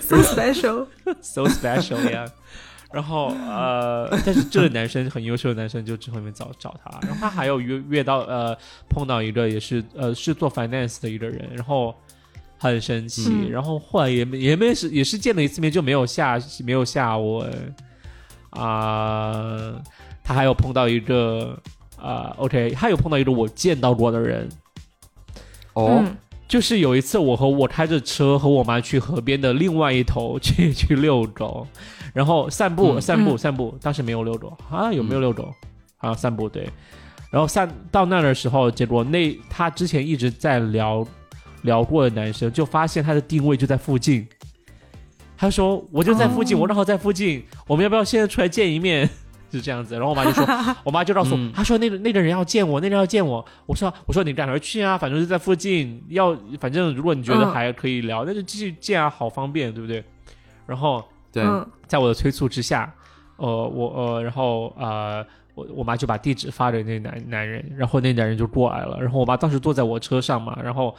[SPEAKER 3] so special。
[SPEAKER 1] so special, yeah. 然后呃，但是这个男生很优秀的男生就之后面找找他，然后他还有约约到呃碰到一个也是呃是做 finance 的一个人，然后很神奇，
[SPEAKER 3] 嗯
[SPEAKER 1] 然后后来也没也没是也是见了一次面就没有下没有下文啊、他还有碰到一个啊、OK，他有碰到一个我见到过的人，
[SPEAKER 2] 哦，
[SPEAKER 3] 嗯
[SPEAKER 1] 就是有一次，我和我开着车和我妈去河边的另外一头去去遛狗，然后散步、
[SPEAKER 2] 嗯
[SPEAKER 1] 散步
[SPEAKER 3] 嗯
[SPEAKER 1] 散步，当时没有遛狗啊，有没有遛狗？啊，散步对。然后散到那儿的时候，结果那他之前一直在聊聊过的男生，就发现他的定位就在附近。他说：“我就在附近，
[SPEAKER 3] 哦
[SPEAKER 1] 我正好在附近，我们要不要现在出来见一面？” 是这样子。然后我妈就说：“ 我妈就告诉我，
[SPEAKER 2] 嗯
[SPEAKER 1] 她说那个那个人要见我，那个人要见我。我说我说你赶快去啊，反正就在附近，要反正如果你觉得
[SPEAKER 3] 嗯
[SPEAKER 1] 还可以聊，那就继续见啊，好方便，对不对？然后
[SPEAKER 2] 对，
[SPEAKER 3] 嗯
[SPEAKER 1] 在我的催促之下，呃，我呃，然后呃，我我妈就把地址发给那男男人，然后那男人就过来了，然后我妈当时坐在我车上嘛，然后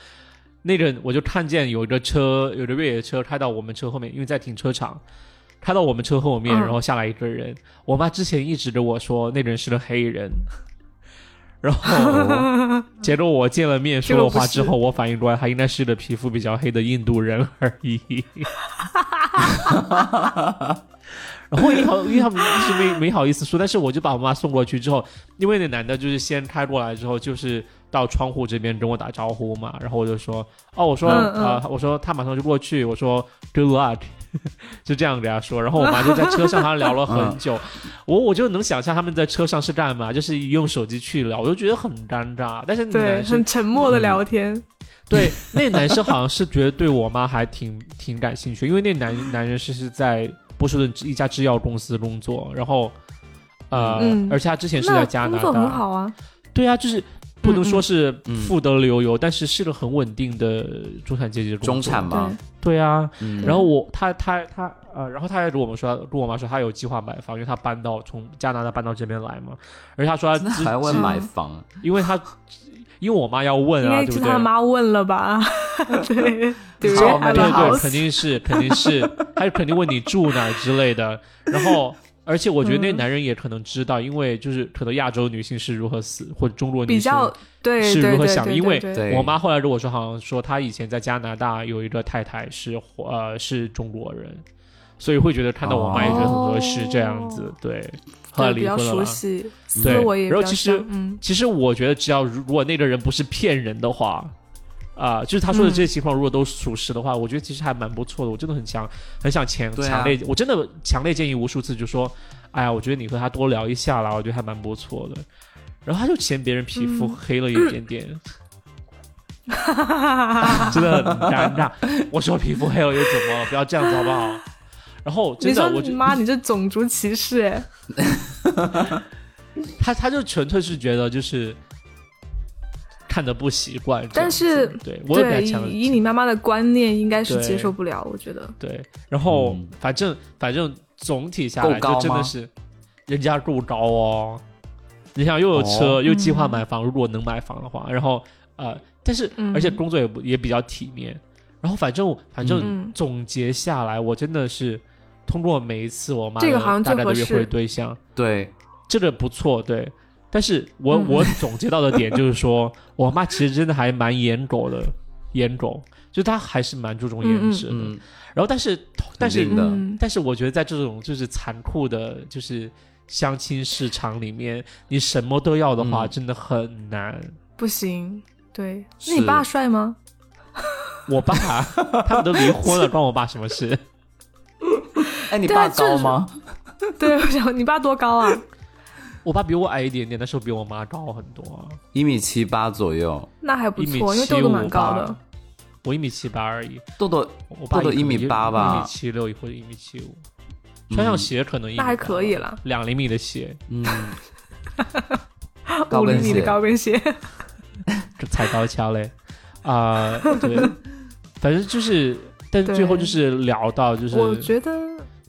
[SPEAKER 1] 那个我就看见有一个车，有一个越野车开到我们车后面，因为在停车场。开到我们车后面，
[SPEAKER 3] 嗯
[SPEAKER 1] 然后下来一个人。我妈之前一直跟我说那人是个黑人，然后 结果我见了面说了话之后，我反应过来他应该是个皮肤比较黑的印度人而已。然后因为好，因为他们一直没没好意思说，但是我就把我妈送过去之后，因为那男的就是先开过来之后，就是到窗户这边跟我打招呼嘛，然后我就说，哦，我说
[SPEAKER 3] 嗯嗯
[SPEAKER 1] 呃，我说他马上就过去，我说 good luck，就这样给他说，然后我妈就在车上，她聊了很久，我我就能想象他们在车上是干嘛，就是用手机去聊，我就觉得很尴尬，但是
[SPEAKER 3] 对，很沉默的聊天。
[SPEAKER 1] 对，那男生好像是觉得对我妈还挺 挺感兴趣，因为那男男人是是在波士顿一家制药公司工作，然后呃，
[SPEAKER 3] 嗯。
[SPEAKER 1] 而且他之前是在加拿大。
[SPEAKER 3] 工作很
[SPEAKER 1] 大，
[SPEAKER 3] 好啊。
[SPEAKER 1] 对啊，就是不能说是
[SPEAKER 2] 嗯
[SPEAKER 1] 富得流油，但是是个很稳定的中产阶级的工作
[SPEAKER 2] 中产嘛，
[SPEAKER 1] 对啊，
[SPEAKER 2] 嗯，
[SPEAKER 1] 然后我他他他呃，然后他还跟我们说，跟我妈说他有计划买房，因为他搬到从加拿大搬到这边来嘛，而且他说
[SPEAKER 2] 还问买房，
[SPEAKER 1] 因为他因为我妈要问啊，对不对？
[SPEAKER 3] 他妈问了吧？对，对对？
[SPEAKER 2] 对
[SPEAKER 1] 对肯定是肯定是，他肯定问你住哪之类的。然后，而且我觉得那
[SPEAKER 3] 嗯。
[SPEAKER 1] 男人也可能知道，因为就是可能亚洲女性是如何死，或者中国女性
[SPEAKER 3] 对
[SPEAKER 1] 是如何想因为我妈后来跟我说，好像说她以前在加拿大有一个太太是呃是中国人，所以会觉得看到我妈也觉得很合适这样子，对，后来离婚了对然后其实
[SPEAKER 3] 嗯。
[SPEAKER 1] 其实我觉得，只要如果那个人不是骗人的话，啊、就是他说的这些情况，如果都属实的话，我觉得其实还蛮不错的。我真的很强很想强
[SPEAKER 2] 啊
[SPEAKER 1] 强烈，我真的强烈建议无数次，就说，哎呀，我觉得你和他多聊一下啦，我觉得还蛮不错的。然后他就嫌别人皮肤
[SPEAKER 3] 嗯
[SPEAKER 1] 黑了一点点，真的很尴尬。我说皮肤黑了又怎么了？不要这样子好不好？然后真
[SPEAKER 3] 你
[SPEAKER 1] 的，我觉
[SPEAKER 3] 说你妈，你这种族歧视哎！
[SPEAKER 1] 他他就纯粹是觉得就是看的不习惯
[SPEAKER 3] 但是
[SPEAKER 1] 对我也
[SPEAKER 3] 对，
[SPEAKER 1] 比较强
[SPEAKER 3] 以以你妈妈的观念，应该是接受不了，我觉得。
[SPEAKER 1] 对，然后、
[SPEAKER 2] 嗯。
[SPEAKER 1] 反正反正总体下来就真的是人家够高哦，你想又有车、
[SPEAKER 2] 哦。
[SPEAKER 1] 又计划买房，如果能买房的话，然后呃，但是、
[SPEAKER 3] 嗯。
[SPEAKER 1] 而且工作也不也比较体面，然后反正反正
[SPEAKER 3] 嗯。
[SPEAKER 1] 总结下来，我真的是通过每一次我妈
[SPEAKER 3] 这个好像
[SPEAKER 1] 大概的约
[SPEAKER 3] 最合适。
[SPEAKER 1] 会对象。
[SPEAKER 2] 对，
[SPEAKER 1] 这个不错，对。但是我、
[SPEAKER 3] 嗯
[SPEAKER 1] 我总结到的点就是说，我妈其实真的还蛮颜狗的，颜狗，就她还是蛮注重颜值的。
[SPEAKER 2] 嗯，
[SPEAKER 1] 然后但是但是但是我觉得在这种就是残酷的，就是相亲市场里面，你什么都要的话，
[SPEAKER 2] 嗯
[SPEAKER 1] 真的很难。
[SPEAKER 3] 不行。对，
[SPEAKER 2] 是
[SPEAKER 3] 那你爸帅吗？
[SPEAKER 1] 我爸 他们都离婚了，关我爸什么事？
[SPEAKER 2] 哎，你爸高吗？
[SPEAKER 3] 对，我想你爸多高啊？
[SPEAKER 1] 我爸比我矮一点点，但是比我妈高很多。啊。
[SPEAKER 2] 一米七八左右，
[SPEAKER 3] 那还不
[SPEAKER 1] 一米
[SPEAKER 3] 错，因为
[SPEAKER 1] 七
[SPEAKER 3] 豆豆蛮高的。
[SPEAKER 1] 我一米七八而已，
[SPEAKER 2] 豆豆
[SPEAKER 1] 我爸
[SPEAKER 2] 豆豆一米八吧。
[SPEAKER 1] 一米七六或者一米七五，穿上鞋可能一米
[SPEAKER 3] 那还可以了，
[SPEAKER 1] 两厘米的鞋，
[SPEAKER 2] 嗯，高 跟
[SPEAKER 3] 五厘米的
[SPEAKER 2] 鞋。
[SPEAKER 3] 高跟鞋。
[SPEAKER 1] 这踩高跷嘞。啊、对，反正就是，但是最后就是聊到就是
[SPEAKER 3] 我觉得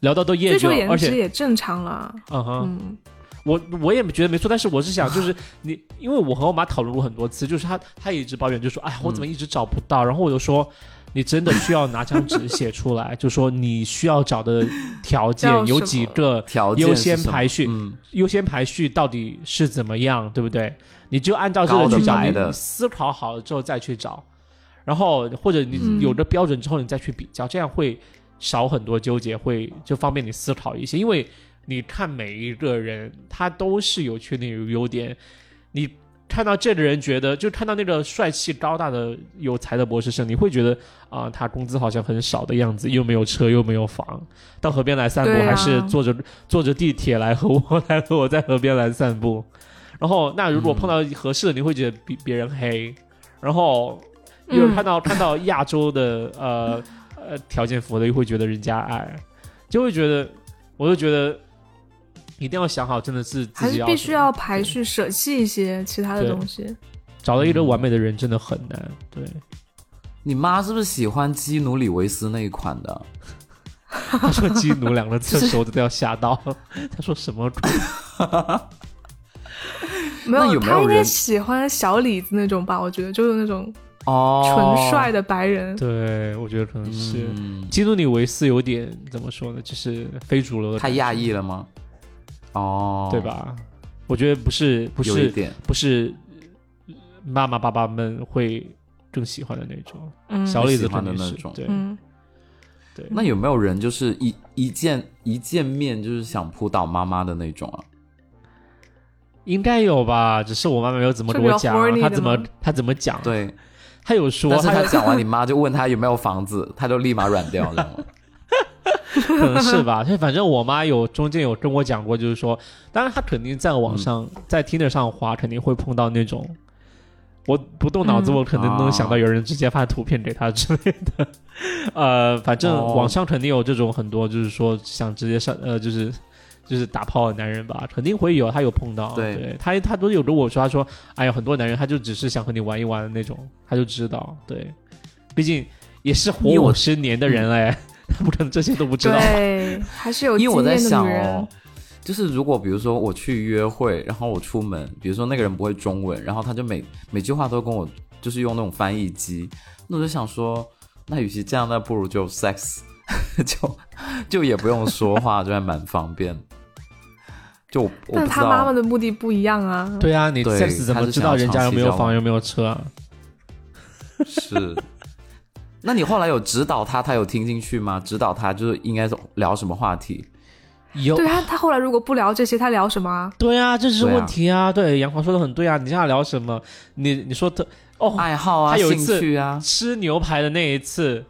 [SPEAKER 1] 聊到都厌
[SPEAKER 3] 追求
[SPEAKER 1] 倦了，而
[SPEAKER 3] 颜值
[SPEAKER 1] 且
[SPEAKER 3] 也正常了。
[SPEAKER 1] 嗯哼，
[SPEAKER 3] 嗯，
[SPEAKER 1] 我我也觉得没错，但是我是想，就是你，因为我和我妈讨论过很多次，就是她她也一直抱怨，就说，哎呀，我怎么一直找不到？然后我就说，你真的需要拿张纸写出来，就说你需要找的条件有几个，优先排序
[SPEAKER 2] 嗯，
[SPEAKER 1] 优先排序到底是怎么样，对不对？你就按照这个去找，你思考好了之后再去找，然后或者你
[SPEAKER 3] 嗯
[SPEAKER 1] 有了标准之后你再去比较，这样会少很多纠结，会就方便你思考一些。因为你看每一个人，他都是有缺点有优点，你。看到这个人，觉得就看到那个帅气高大的有才的博士生，你会觉得啊、他工资好像很少的样子，又没有车，又没有房，到河边来散步，
[SPEAKER 3] 啊
[SPEAKER 1] 还是坐着坐着地铁来和我来和我在河边来散步。然后，那如果碰到合适的，你会觉得比别人黑。然后，有
[SPEAKER 3] 嗯
[SPEAKER 1] 看到、看到亚洲的呃呃条件符合的，又会觉得人家矮，就会觉得，我就觉得一定要想好，真的是自
[SPEAKER 3] 还是
[SPEAKER 1] 己要
[SPEAKER 3] 必须要排序，舍弃一些其他的东西。
[SPEAKER 1] 找到一个完美的人，真的很难。对，
[SPEAKER 2] 你妈是不是喜欢基努里维斯那一款的？
[SPEAKER 1] 他说“基努”两个字的时候，我都要吓到。他说什么鬼？
[SPEAKER 3] 没有，
[SPEAKER 2] 那有没有
[SPEAKER 3] 他应该喜欢小李子那种吧？我觉得就是那种
[SPEAKER 2] 哦，
[SPEAKER 3] 纯帅的白人。
[SPEAKER 1] 对，我觉得可能是。
[SPEAKER 2] 嗯，
[SPEAKER 1] 基努里维斯有点怎么说呢？就是非主流的，
[SPEAKER 2] 太亚裔了吗？哦，
[SPEAKER 1] 对？吧？我觉得不是，不是，不是妈妈爸爸们会更喜欢的那种。
[SPEAKER 3] 嗯
[SPEAKER 1] 小李子
[SPEAKER 2] 喜欢的那种
[SPEAKER 1] 对
[SPEAKER 3] 嗯，
[SPEAKER 1] 对。
[SPEAKER 2] 那有没有人就是一一见一见面就是想扑倒妈妈的那种啊？
[SPEAKER 1] 应该有吧？只是我妈妈没有怎么跟我讲她怎么她怎么讲？，
[SPEAKER 2] 对，
[SPEAKER 1] 她有说，
[SPEAKER 2] 但是
[SPEAKER 1] 她
[SPEAKER 2] 讲完，你妈就问她有没有房子，她就立马软掉，知道吗？
[SPEAKER 1] 可能是吧。就反正我妈有中间有跟我讲过，就是说，当然她肯定在网上、在 Tinder 上滑，肯定会碰到那种。我不动脑子，
[SPEAKER 3] 嗯
[SPEAKER 1] 我可能能想到有人直接发图片给她之类的。呃，反正
[SPEAKER 2] 哦
[SPEAKER 1] 网上肯定有这种很多，就是说想直接上呃，就是就是打炮的男人吧，肯定会有，他有碰到。
[SPEAKER 2] 对
[SPEAKER 1] 他他都有跟我说，他说，哎呀，很多男人他就只是想和你玩一玩的那种，他就知道，对，毕竟也是活
[SPEAKER 2] 我
[SPEAKER 1] 五十年的人哎，他 不可能这些都不知道。
[SPEAKER 3] 对，还是有
[SPEAKER 2] 因为我在想哦。，就是如果比如说我去约会，然后我出门，比如说那个人不会中文，然后他就每每句话都跟我就是用那种翻译机，那我就想说，那与其这样，那不如就 sex，就就也不用说话，就还蛮方便。就我
[SPEAKER 3] 但他妈妈，的目的不一样啊。
[SPEAKER 1] 对啊，你 sex 怎么知道人家有没有房有没有车啊？
[SPEAKER 2] 是。那你后来有指导他，他有听进去吗？指导他就是应该是聊什么话题？
[SPEAKER 1] 有
[SPEAKER 3] 对啊，他后来如果不聊这些，他聊什么啊？
[SPEAKER 1] 对啊，这是问题啊。对，杨华说的很对啊。你现在聊什么？你你说他哦，
[SPEAKER 2] 爱好啊，兴
[SPEAKER 1] 他有一次
[SPEAKER 2] 趣啊，
[SPEAKER 1] 吃牛排的那一次，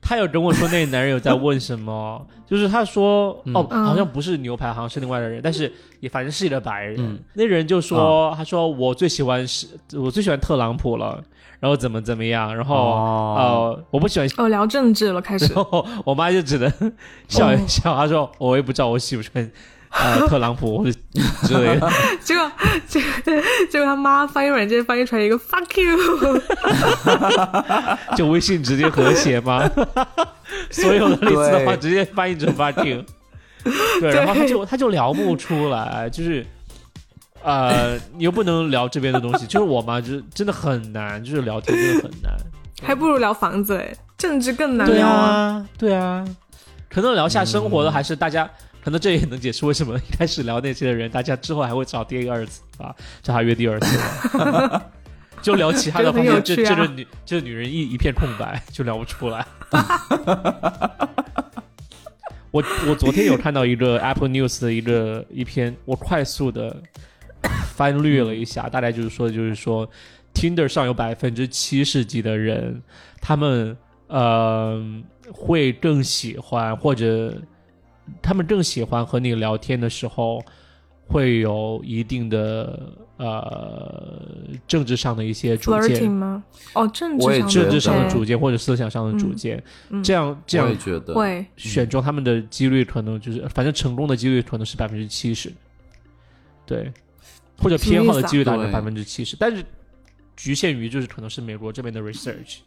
[SPEAKER 1] 他有跟我说那个男人有在问什么，就是他说
[SPEAKER 2] 嗯
[SPEAKER 1] 哦，
[SPEAKER 3] 嗯
[SPEAKER 1] 好像不是牛排，好像是另外的人，但是也反正是一个白人。
[SPEAKER 2] 嗯
[SPEAKER 1] 那人就说，他说我最喜欢是，我最喜欢特朗普了，然后怎么怎么样，然后、
[SPEAKER 2] 哦
[SPEAKER 1] 呃，我不喜欢。
[SPEAKER 3] 哦，聊政治了，开始
[SPEAKER 1] 然。后 我妈就只能笑一 笑，她说我也不知道我喜不喜欢呃 特朗普或者之类的。
[SPEAKER 3] 结果，结果，结果他妈翻译软件翻译出来一个 “fuck you”，
[SPEAKER 1] 就微信直接和谐吗？所有的类似的话直接翻译成 fuck you。对，然后他就他就聊不出来，就是呃，你又不能聊这边的东西，就是我嘛，就是真的很难，就是聊天真的很难。
[SPEAKER 3] 还不如聊房子哎，政治更难
[SPEAKER 1] 对
[SPEAKER 3] 聊啊。
[SPEAKER 1] 啊，对啊，可能聊下生活的还是大家。可能这也能解释为什么一开始聊那些的人，大家之后还会找第二次 啊，找他约第二次嘛，就聊其他的方面，这
[SPEAKER 3] 这个
[SPEAKER 1] 女这个女人一一片空白，就聊不出来。我我昨天有看到一个 Apple News 的一个一篇，我快速的 翻略了一下，大概就是说，就是说，Tinder 上有百分之七十几的人，他们呃会更喜欢或者他们更喜欢和你聊天的时候，会有一定的呃政治上的一些主见，
[SPEAKER 3] 吗？哦，政治
[SPEAKER 1] 政治上的主见或者思想上的主见，
[SPEAKER 3] 嗯
[SPEAKER 1] 这样这样
[SPEAKER 2] 觉得，
[SPEAKER 3] 会。
[SPEAKER 1] 选中他们的几率可能就是，反正成功的几率可能是百分之七十，对，或者偏好的几率大概百
[SPEAKER 2] 对
[SPEAKER 1] 分之七十，但是局限于就是可能是美国这边的 research，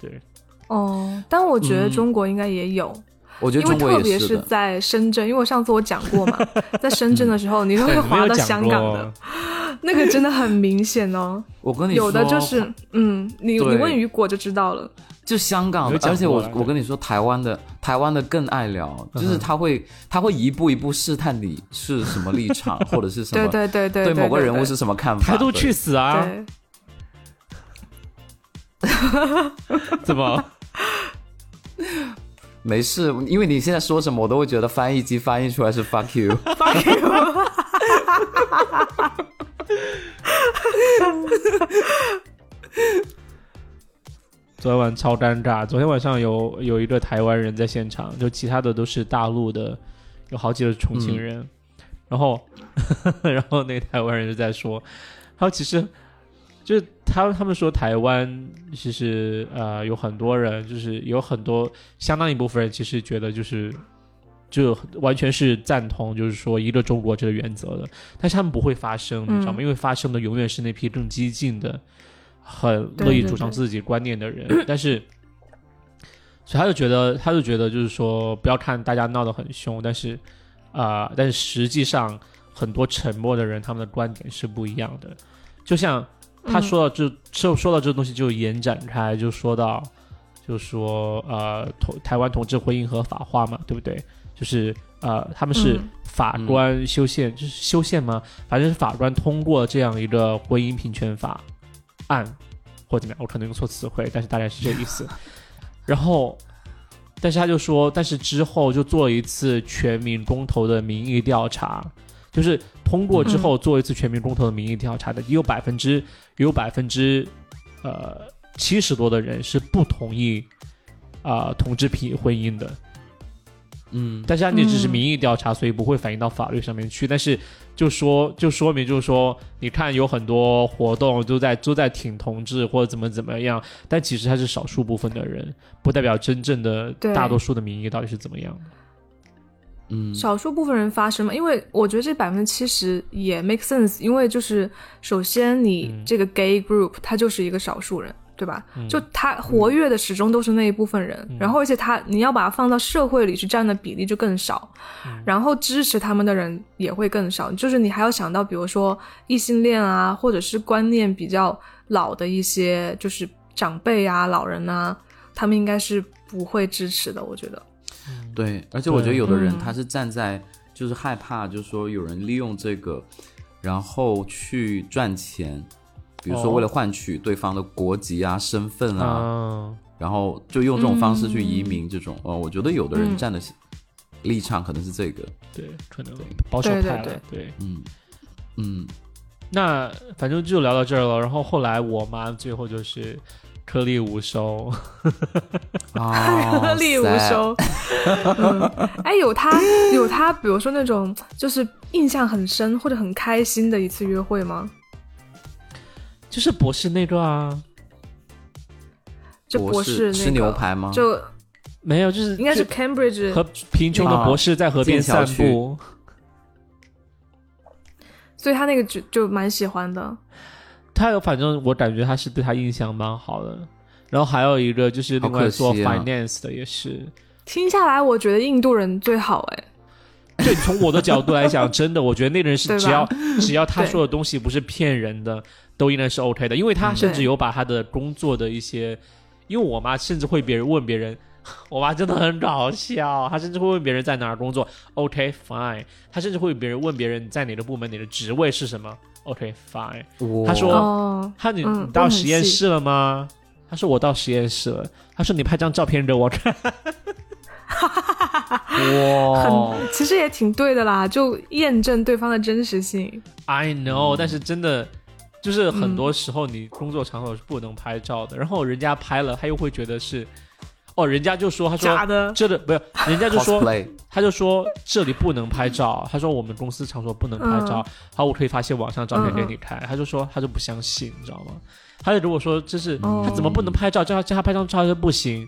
[SPEAKER 1] 对，
[SPEAKER 3] 哦，但我觉得
[SPEAKER 2] 嗯。
[SPEAKER 3] 中国应该也有，
[SPEAKER 2] 我觉得
[SPEAKER 3] 因为
[SPEAKER 2] 中国也
[SPEAKER 3] 特别是。在深圳，因为我上次我讲过嘛，在深圳的时候，你都会 滑到香港的，，那个真的很明显哦。
[SPEAKER 2] 我跟你说，
[SPEAKER 3] 有的就是，嗯，你你问雨果就知道了。
[SPEAKER 2] 就香港，而且我我跟你说，台湾的台湾的更爱聊，就是他会他会一步一步试探你是什么立场，或者是什么
[SPEAKER 3] 对对对，
[SPEAKER 2] 对
[SPEAKER 3] 对
[SPEAKER 2] 某个人物是什么看法。对
[SPEAKER 1] 态度去死啊！怎么？
[SPEAKER 2] 没事，因为你现在说什么，我都会觉得翻译机翻译出来是 fuck you。
[SPEAKER 3] fuck you。
[SPEAKER 1] 昨天晚上超尴尬。昨天晚上有有一个台湾人在现场，就其他的都是大陆的，有好几个重庆人。然后，然后那个台湾人就在说，他说其实就是他他们说台湾其实呃有很多人，就是有很多相当一部分人其实觉得就是。就完全是赞同，就是说一个中国这个原则的，但是他们不会发声，你知道吗？
[SPEAKER 3] 嗯
[SPEAKER 1] 因为发声的永远是那批更激进的、很乐意主张自己观念的人，但是，所以他就觉得，他就觉得就是说，不要看大家闹得很凶，但是，啊、但是实际上很多沉默的人，他们的观点是不一样的。就像他说到这，说、说到这个东西就延展开，就说到，就说呃，同台湾同志婚姻合法化嘛，对不对？就是呃，他们是
[SPEAKER 3] 嗯
[SPEAKER 1] 法官修宪，就是修宪吗？反正是法官通过这样一个婚姻平权法案，或怎么样，我可能用错词汇，但是大概是这个意思。然后，但是他就说，但是之后就做了一次全民公投的民意调查，就是通过之后做一次全民公投的民意调查的，也有百分之有百分之呃七十多的人是不同意啊、同志婚婚姻的。
[SPEAKER 2] 嗯，
[SPEAKER 1] 但是它那只是
[SPEAKER 3] 嗯
[SPEAKER 1] 民意调查，所以不会反映到法律上面去。但是就说就说明就是说，你看有很多活动都在都在挺同志或者怎么怎么样，但其实它是少数部分的人，不代表真正的大多数的民意到底是怎么样的。
[SPEAKER 2] 嗯，
[SPEAKER 3] 少数部分人发声嘛，因为我觉得这百分之七十也 make sense，因为就是首先你
[SPEAKER 1] 嗯。
[SPEAKER 3] 这个 gay group 它就是一个少数人，对吧？
[SPEAKER 1] 嗯？
[SPEAKER 3] 就他活跃的始终都是那一部分人，
[SPEAKER 1] 嗯。
[SPEAKER 3] 然后而且他你要把它放到社会里去占的比例就更少，
[SPEAKER 1] 嗯。
[SPEAKER 3] 然后支持他们的人也会更少，就是你还要想到，比如说异性恋啊，或者是观念比较老的一些就是长辈啊、老人啊，他们应该是不会支持的，我觉得。
[SPEAKER 2] 对，而且我觉得有的人
[SPEAKER 3] 嗯。
[SPEAKER 2] 他是站在就是害怕，就是说有人利用这个，然后去赚钱，比如说
[SPEAKER 1] 哦
[SPEAKER 2] 为了换取对方的国籍啊、身份啊，
[SPEAKER 1] 嗯，
[SPEAKER 2] 然后就用这种方式去移
[SPEAKER 3] 嗯。
[SPEAKER 2] 民。这种，哦，我觉得有的人
[SPEAKER 3] 嗯。
[SPEAKER 2] 站的立场可能是这个，
[SPEAKER 1] 对，可能保守
[SPEAKER 3] 对对
[SPEAKER 1] 派了，对。
[SPEAKER 2] 嗯嗯，
[SPEAKER 1] 那反正就聊到这儿了。然后后来我妈最后就是颗粒无收，
[SPEAKER 2] 啊，
[SPEAKER 3] 颗粒无收。嗯，哎，有他有他，比如说那种就是印象很深或者很开心的一次约会吗？
[SPEAKER 1] 就是博士那个啊，
[SPEAKER 3] 就
[SPEAKER 2] 博
[SPEAKER 3] 士那个
[SPEAKER 2] 吃牛排吗？
[SPEAKER 3] 就
[SPEAKER 1] 没有，就是
[SPEAKER 3] 应该是 Cambridge
[SPEAKER 1] 和贫穷的博士在河边散步。
[SPEAKER 3] 所以他那个就就蛮喜欢的。
[SPEAKER 1] 他有，反正我感觉他是对他印象蛮好的。然后还有一个就是另外做 finance 的也是，
[SPEAKER 3] 听下来，我觉得印度人最好哎。
[SPEAKER 1] 对，从我的角度来讲，真的，我觉得那个人是 只要 只要他说的东西不是骗人的，都应该是 OK 的。因为他甚至有把他的工作的一些，因为我妈甚至会别人问别人，我妈真的很搞笑，她甚至会问别人在哪儿工作，OK fine，她甚至会别人问别人你在哪个部门，你的职位是什么，OK fine，
[SPEAKER 2] 哇
[SPEAKER 1] 他说
[SPEAKER 3] 哦，
[SPEAKER 1] 他你
[SPEAKER 3] 嗯
[SPEAKER 1] 你到实验室了吗？他说我到实验室了。他说你拍张照片给我看。
[SPEAKER 2] 哇，
[SPEAKER 3] 很其实也挺对的啦，就验证对方的真实性。
[SPEAKER 1] I know，、但是真的就是很
[SPEAKER 3] 嗯
[SPEAKER 1] 多时候你工作场所是不能拍照的，然后人家拍了，他又会觉得是哦，人家就说他说
[SPEAKER 3] 假的，
[SPEAKER 1] 这里不是，人家就说他就说这里不能拍照，他说我们公司场所不能拍照，好，我可以发些网上照片给你看，他就说他就不相信，你知道吗？他就如果说这是
[SPEAKER 3] 哦。
[SPEAKER 1] 他怎么不能拍照，叫他叫他拍张照就不行。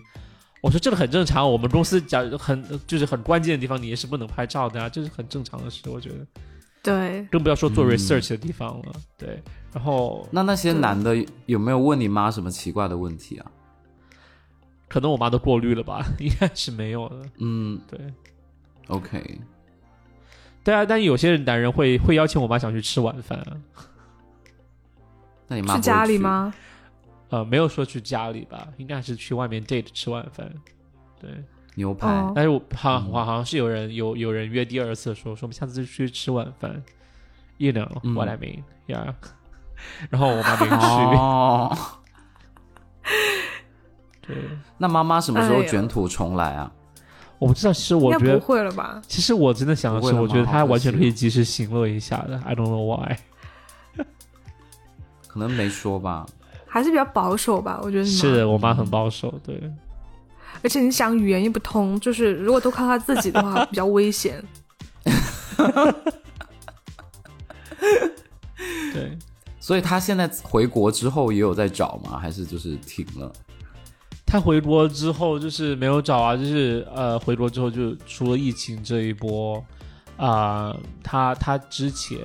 [SPEAKER 1] 我说这个很正常，我们公司讲很就是很关键的地方，你也是不能拍照的啊，这是很正常的事，我觉得，
[SPEAKER 3] 对，
[SPEAKER 1] 更不要说做
[SPEAKER 2] 嗯。
[SPEAKER 1] research 的地方了。对，然后
[SPEAKER 2] 那那些男的有没有问你妈什么奇怪的问题啊？
[SPEAKER 1] 可能我妈都过滤了吧，应该是没有的。
[SPEAKER 2] 嗯。
[SPEAKER 1] 对
[SPEAKER 2] ，，OK，
[SPEAKER 1] 对啊，但有些男人会会邀请我妈想去吃晚饭啊，
[SPEAKER 2] 那你妈不会
[SPEAKER 3] 去家里？吗？
[SPEAKER 1] 呃，没有说去家里吧，应该是去外面 date 吃晚饭。对，
[SPEAKER 2] 牛排，
[SPEAKER 3] 哦。
[SPEAKER 1] 但是我好像好像是有人有有人约第二次说说我们下次就去吃晚饭，you know
[SPEAKER 2] 嗯。
[SPEAKER 1] what I mean yeah，然后我妈没去，
[SPEAKER 2] 哦，
[SPEAKER 1] 对，
[SPEAKER 2] 那妈妈什么时候卷土重来啊？
[SPEAKER 1] 我不知道，其实
[SPEAKER 3] 应该不
[SPEAKER 1] 我觉得不，
[SPEAKER 3] 会了吧？
[SPEAKER 1] 其实我真的想的是，我觉得
[SPEAKER 2] 吗好可
[SPEAKER 1] 他完全可以及时行乐一下的，I don't know why。
[SPEAKER 2] 可能没说吧。
[SPEAKER 3] 还是比较保守吧，我觉得
[SPEAKER 1] 是的，我妈很保守，对，
[SPEAKER 3] 而且你想语言又不通，就是如果都靠他自己的话，比较危险。
[SPEAKER 1] 对，
[SPEAKER 2] 所以他现在回国之后也有在找吗？还是就是停了？
[SPEAKER 1] 他回国之后就是没有找啊，就是呃，回国之后就除了疫情这一波，啊、他他之前，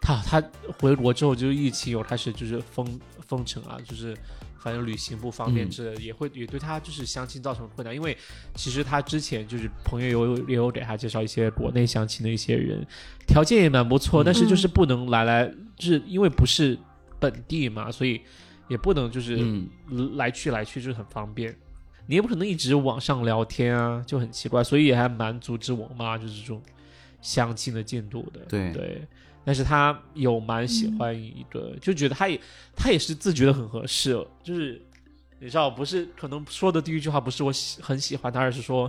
[SPEAKER 1] 他他回国之后就是疫情有开始就是封封城啊，就是反正旅行不方便
[SPEAKER 2] 嗯。
[SPEAKER 1] 之类的，也会也对他就是相亲造成困难，因为其实他之前就是朋友有也有给他介绍一些国内相亲的一些人，条件也蛮不错，但是就是不能来来，就是因为不是本地嘛，所以也不能就是。
[SPEAKER 2] 嗯，
[SPEAKER 1] 来去来去就是很方便，你也不可能一直网上聊天啊，就很奇怪，所以也还蛮阻止我妈就是这种相亲的进度的。
[SPEAKER 2] 对。
[SPEAKER 1] 对，但是他有蛮喜欢一个，就觉得他也他也是自觉的很合适，就是你知道，不是可能说的第一句话不是我喜很喜欢他，而是说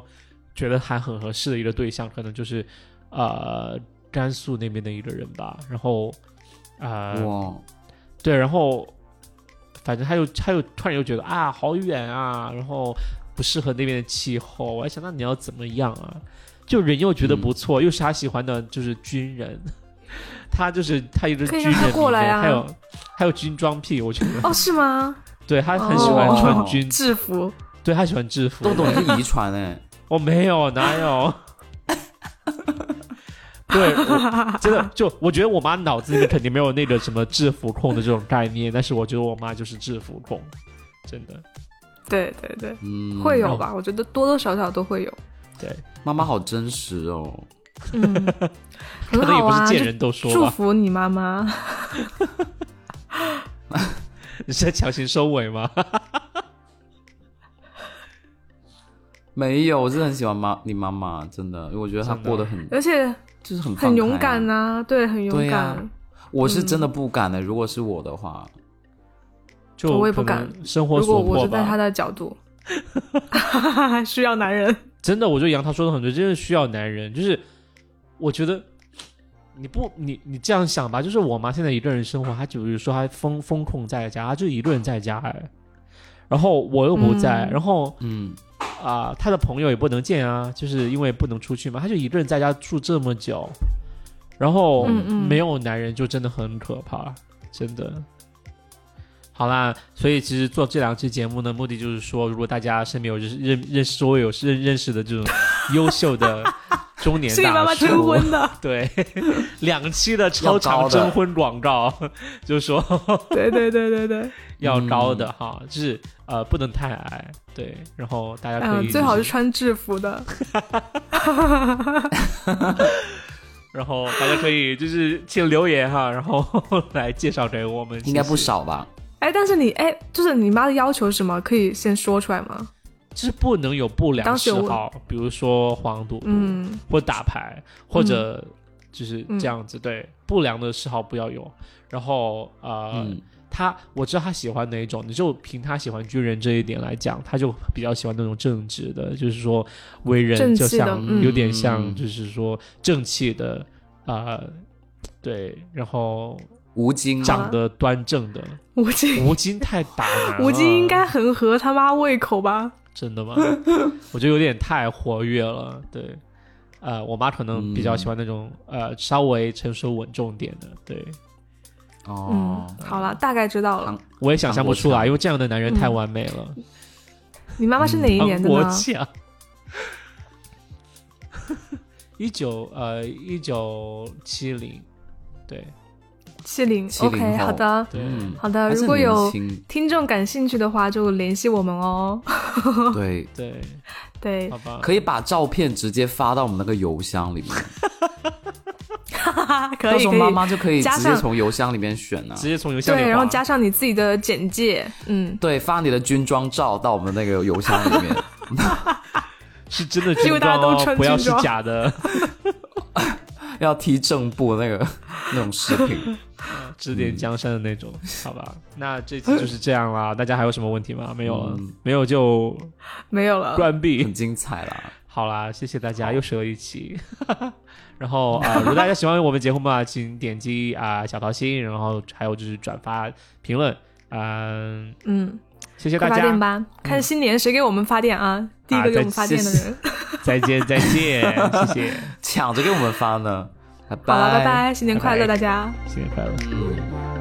[SPEAKER 1] 觉得还很合适的一个对象，可能就是呃甘肃那边的一个人吧，然后啊、呃
[SPEAKER 2] 哇，
[SPEAKER 1] 对，然后反正他又他又突然又觉得啊好远啊，然后不适合那边的气候。我还想，那你要怎么样啊？就人又觉得不错，又是他喜欢的，就是军人。他就是他有个
[SPEAKER 3] 可以让他
[SPEAKER 1] 军人
[SPEAKER 3] 过来啊
[SPEAKER 1] 还有还有军装癖，我觉得，
[SPEAKER 3] 哦，是吗？
[SPEAKER 1] 对他很喜欢
[SPEAKER 3] 哦
[SPEAKER 1] 穿军，
[SPEAKER 3] 制服，
[SPEAKER 1] 对他喜欢制服。
[SPEAKER 2] 豆豆你是遗传哎，
[SPEAKER 1] 我 没有，哪有？对，真的就我觉得我妈脑子里面肯定没有那个什么制服控的这种概念，但是我觉得我妈就是制服控，真的。
[SPEAKER 3] 对对对，
[SPEAKER 2] 嗯，
[SPEAKER 3] 会有吧？我觉得多多少少都会有。
[SPEAKER 1] 对，
[SPEAKER 2] 妈妈好真实哦。
[SPEAKER 3] 嗯，
[SPEAKER 1] 可
[SPEAKER 3] 很
[SPEAKER 1] 能也
[SPEAKER 3] 好啊，
[SPEAKER 1] 不是见人都说，
[SPEAKER 3] 祝福你妈妈。
[SPEAKER 1] 你是在强行收尾吗？
[SPEAKER 2] 没有，我真的很喜欢妈你妈妈，真的，因为我觉得她过得很
[SPEAKER 3] 而且
[SPEAKER 2] 就是很
[SPEAKER 3] 很勇敢呐、对，很勇敢。
[SPEAKER 2] 呀我是真的不敢的，如果是我的话，
[SPEAKER 1] 就
[SPEAKER 3] 我也不敢
[SPEAKER 1] 生活
[SPEAKER 3] 如果
[SPEAKER 1] 所迫
[SPEAKER 3] 我是在他。的角度，需要男人。
[SPEAKER 1] 真的，我觉得杨涛说的很对，真的需要男人。就是我觉得你不你你这样想吧，就是我妈现在一个人生活，她就是说她封封控在家，她就一个人在家哎，然后我又不在，
[SPEAKER 3] 嗯
[SPEAKER 1] 然后
[SPEAKER 2] 嗯，
[SPEAKER 1] 啊、他的朋友也不能见啊，就是因为不能出去嘛，他就一个人在家住这么久，然后没有男人就真的很可怕，真的。好啦，所以其实做这两期节目呢，目的就是说，如果大家身边有认识认认识周围有认认识的这种优秀的中年
[SPEAKER 3] 是你妈妈
[SPEAKER 1] 大叔，
[SPEAKER 3] 征婚的，
[SPEAKER 1] 对，两期的超长征婚广告，就是说
[SPEAKER 3] 对对对对对，
[SPEAKER 1] 要高的哈，就是呃不能太矮，对，然后大家可以、
[SPEAKER 3] 嗯，最好是穿制服的。
[SPEAKER 1] 然后大家可以就是请留言哈，然后来介绍给我们，
[SPEAKER 2] 应该不少吧？
[SPEAKER 3] 哎，但是你哎，就是你妈的要求是什么？可以先说出来吗？
[SPEAKER 1] 就是不能有不良嗜好，比如说黄赌毒，
[SPEAKER 3] 嗯。
[SPEAKER 1] 或打牌，或者就是这样子，对，不良的嗜好不要有。然后呃，
[SPEAKER 2] 嗯，
[SPEAKER 1] 他我知道他喜欢哪一种，你就凭他喜欢军人这一点来讲，他就比较喜欢那种正直的，就是说为人就像、
[SPEAKER 3] 嗯。
[SPEAKER 1] 有点像，
[SPEAKER 2] 嗯。
[SPEAKER 1] 就是说正气的，呃，对，然后
[SPEAKER 2] 吴京啊。
[SPEAKER 1] 长得端正的。
[SPEAKER 3] 吴京，
[SPEAKER 1] 吴京太打男了，
[SPEAKER 3] 吴京应该很合他妈胃口吧？
[SPEAKER 1] 真的吗？我觉得有点太活跃了。对，呃，我妈可能比较喜欢那种、呃稍微成熟稳重点的。对，
[SPEAKER 2] 哦
[SPEAKER 3] 嗯，，好了，大概知道了。
[SPEAKER 1] 我也想象不出来，因为这样的男人太完美了。
[SPEAKER 3] 你妈妈是哪一年的
[SPEAKER 1] 国
[SPEAKER 3] 呢？
[SPEAKER 1] 强，一九呃一九七零，对
[SPEAKER 3] 七零。
[SPEAKER 2] 70
[SPEAKER 3] OK，好的，
[SPEAKER 2] 嗯，
[SPEAKER 3] 好的。如果有听众感兴趣的话，就联系我们哦。
[SPEAKER 2] 对，
[SPEAKER 1] 对，
[SPEAKER 3] 对。
[SPEAKER 1] 好，吧，
[SPEAKER 2] 可以把照片直接发到我们那个邮箱里面，
[SPEAKER 3] 可 以可以。
[SPEAKER 2] 到时候妈妈就可以直接从邮箱里面选啊。
[SPEAKER 1] 直。接从邮箱里
[SPEAKER 3] 对，然后加上你自己的简介，嗯，
[SPEAKER 2] 对，发你的军装照到我们那个邮箱里面，
[SPEAKER 1] 是真的军装哦，
[SPEAKER 3] 大家都穿
[SPEAKER 1] 不要是假的，
[SPEAKER 2] 要踢正步那个 那种视频。
[SPEAKER 1] 指点江山的那种，好吧？那这期就是这样啦，大家还有什么问题吗？没有了，
[SPEAKER 2] 嗯
[SPEAKER 1] 没有就
[SPEAKER 3] 没有了。
[SPEAKER 1] 关闭
[SPEAKER 2] 很。精彩啦。
[SPEAKER 1] 好啦，谢谢大家，又折了一期。然后啊、呃如果大家喜欢我们节目嘛，请点击啊、小桃心，然后还有就是转发、评论，嗯、
[SPEAKER 3] 嗯，
[SPEAKER 1] 谢谢大
[SPEAKER 3] 家发电
[SPEAKER 1] 家，
[SPEAKER 3] 吧，看新年谁给我们发电啊？第一个给我们发电的人。
[SPEAKER 1] 再 见再见，谢谢，
[SPEAKER 2] 抢着给我们发呢。拜
[SPEAKER 3] 好了，拜拜，新年快乐，大家。
[SPEAKER 1] 新年快乐。
[SPEAKER 2] 嗯。